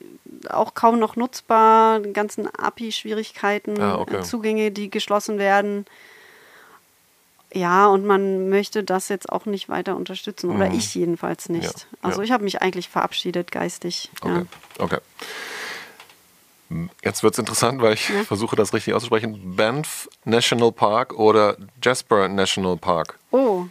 B: auch kaum noch nutzbar, die ganzen API-Schwierigkeiten,
C: Ah, okay.
B: Zugänge, die geschlossen werden. Ja, und man möchte das jetzt auch nicht weiter unterstützen. Oder ich jedenfalls nicht.
C: Mhm. Ja,
B: Also
C: ja.
B: ich habe mich eigentlich verabschiedet geistig.
C: Okay. okay. Jetzt wird es interessant, weil ich versuche das richtig auszusprechen. Banff National Park oder Jasper National Park.
B: Ja. Oh,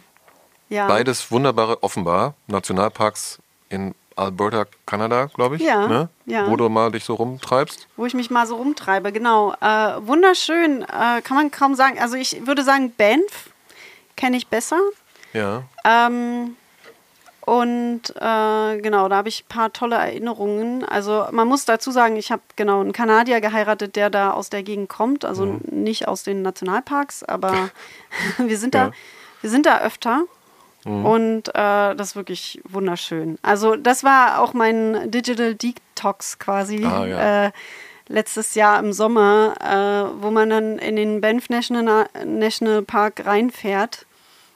B: ja.
C: Beides wunderbare, offenbar, Nationalparks in Alberta, Kanada, glaube ich.
B: Ja,
C: ne?
B: ja.
C: Wo du mal dich so rumtreibst.
B: Wo ich mich mal so rumtreibe, genau. Äh, wunderschön, äh, kann man kaum sagen. Also ich würde sagen, Banff kenne ich besser.
C: Ja.
B: Ähm, und äh, genau, da habe ich ein paar tolle Erinnerungen. Also man muss dazu sagen, ich habe genau einen Kanadier geheiratet, der da aus der Gegend kommt, also
C: Mhm.
B: nicht aus den Nationalparks, aber wir sind
C: Ja.
B: da, wir sind da öfter.
C: Mhm.
B: Und äh, das ist wirklich wunderschön. Also das war auch mein Digital Detox quasi.
C: Ah, ja.
B: äh, letztes Jahr im Sommer, äh, wo man dann in den Banff National, National Park reinfährt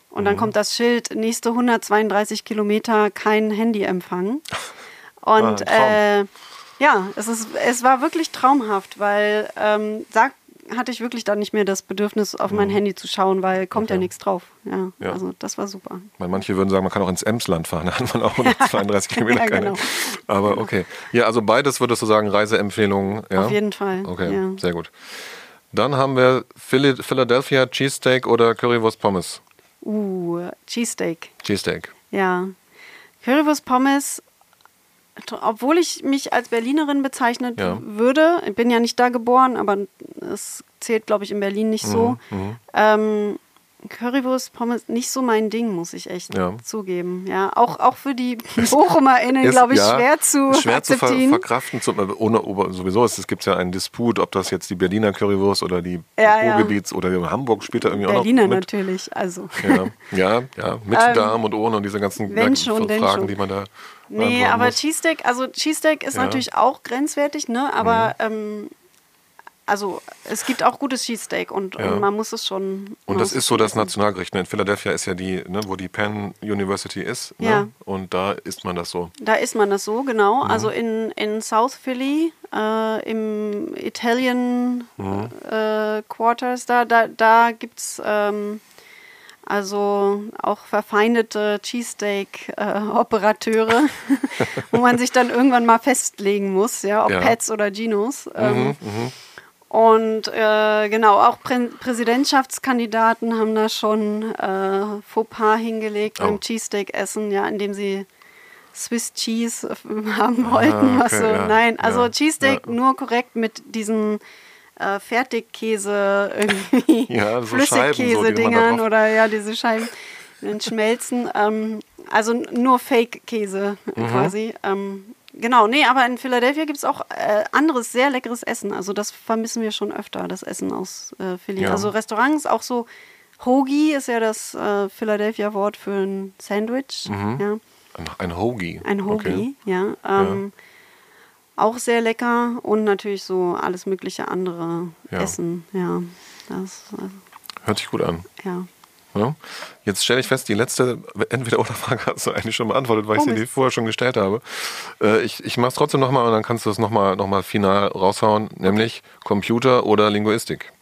B: und
C: Mhm.
B: dann kommt das Schild, nächste 132 Kilometer kein Handyempfang. Und
C: Ah,
B: ja, es, ist, es war wirklich traumhaft, weil ähm, da hatte ich wirklich dann nicht mehr das Bedürfnis, auf mein Handy zu schauen, weil kommt ja
C: Mhm. Okay.
B: nichts drauf. Ja,
C: Ja.
B: also das war super.
C: Weil manche würden sagen, man kann auch ins Emsland fahren, da hat man auch 132 Kilometer
B: Ja,
C: keine.
B: genau.
C: Aber okay. Ja, also beides würdest du sagen, Reiseempfehlungen. Ja?
B: Auf jeden Fall.
C: Okay,
B: Ja.
C: sehr gut. Dann haben wir Philadelphia Cheesesteak oder Currywurst Pommes.
B: Uh, Cheesesteak.
C: Cheesesteak.
B: Ja. Currywurst Pommes, obwohl ich mich als Berlinerin bezeichnet
C: Ja.
B: würde, ich bin ja nicht da geboren, aber es zählt, glaube ich, in Berlin nicht so.
C: Mhm,
B: Ähm, Currywurst Pommes nicht so mein Ding, muss ich echt
C: Ja.
B: zugeben. Ja, auch, auch für die BochumerInnen, glaube ich,
C: ja,
B: schwer zu
C: schwer zu ver
B: akzeptieren.
C: verkraften. Zu, ohne, aber sowieso ist, es gibt ja einen Disput, ob das jetzt die Berliner Currywurst oder die
B: Ja, ja.
C: Ruhrgebiets oder die Hamburg da irgendwie
B: Berliner
C: auch noch mit.
B: natürlich, also.
C: Ja, ja, ja, mit
B: Ähm,
C: Darm und ohne und diese ganzen Fragen,
B: schon.
C: die man da
B: Nee, aber
C: muss.
B: Cheesesteak, also Cheesesteak ist
C: Ja. Mhm.
B: natürlich auch grenzwertig, ne? Aber ähm, also es gibt auch gutes Cheesesteak und,
C: Ja.
B: und man muss es schon.
C: Und das ist so das. Nationalgericht. ne? In Philadelphia ist ja die, ne, wo die Penn University ist. Ne?
B: Ja.
C: Und da isst man das so.
B: Da isst man das so, genau.
C: Mhm.
B: Also in, in South Philly, äh, im Italian
C: Mhm.
B: äh, Quarters, da, da, da gibt es ähm, also auch verfeindete Cheesesteak-Operateure, wo man sich dann irgendwann mal festlegen muss, ja, ob
C: Ja.
B: Pets oder Ginos. Ähm,
C: Mhm,
B: Und äh, genau, auch Prä Präsidentschaftskandidaten haben da schon äh, Fauxpas hingelegt
C: Oh.
B: beim Cheesesteak-Essen, ja, indem sie Swiss Cheese äh, haben wollten.
C: Ah, okay,
B: so.
C: ja,
B: Nein, also
C: ja,
B: Cheesesteak nur korrekt mit diesen äh, Fertigkäse, irgendwie
C: Ja, so
B: Flüssigkäse-Dingern oder ja, diese Scheiben, dann schmelzen. Ähm, also nur Fake-Käse
C: Mhm.
B: quasi. Ähm, genau, nee, aber in Philadelphia gibt es auch äh, anderes, sehr leckeres Essen. Also das vermissen wir schon öfter, das Essen aus äh, Philly.
C: Ja.
B: Also Restaurants, auch so Hoagie ist ja das äh, Philadelphia-Wort für ein Sandwich. Ja.
C: Ein, ein Hoagie.
B: Ein Hoagie,
C: Mhm. Okay.
B: ja. Ähm, Auch sehr lecker und natürlich so alles mögliche andere
C: Ja.
B: Essen. Ja, das, äh,
C: Hört sich gut an.
B: ja.
C: Ja. Jetzt stelle ich fest, die letzte Entweder-Oder-Frage hast du eigentlich schon beantwortet, weil ich
B: Oh,
C: sie dir
B: Mist.
C: vorher schon gestellt habe. Äh, ich ich mache es trotzdem nochmal und dann kannst du es nochmal noch mal final raushauen, nämlich Computer oder Linguistik.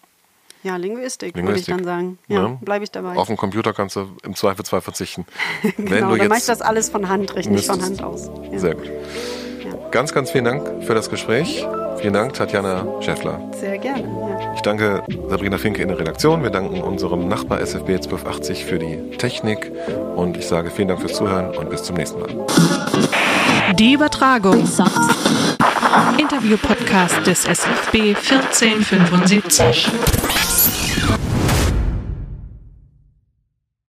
B: Ja, Linguistik, würde ich
C: Linguistik.
B: dann sagen. Ja,
C: Ja.
B: bleibe ich dabei.
C: Auf den Computer kannst du im Zweifelsfall verzichten.
B: genau, dann mache ich das alles von Hand, richte nicht von Hand aus. Ja.
C: Sehr gut. Ganz, ganz vielen Dank für das Gespräch. Vielen Dank, Tatjana Schäffler.
B: Sehr gerne. Ja.
C: Ich danke Sabrina Finke in der Redaktion. Wir danken unserem Nachbar SFB 1280 für die Technik. Und ich sage vielen Dank fürs Zuhören und bis zum nächsten Mal.
A: Die Übertragung. Interview-Podcast des SFB 1475.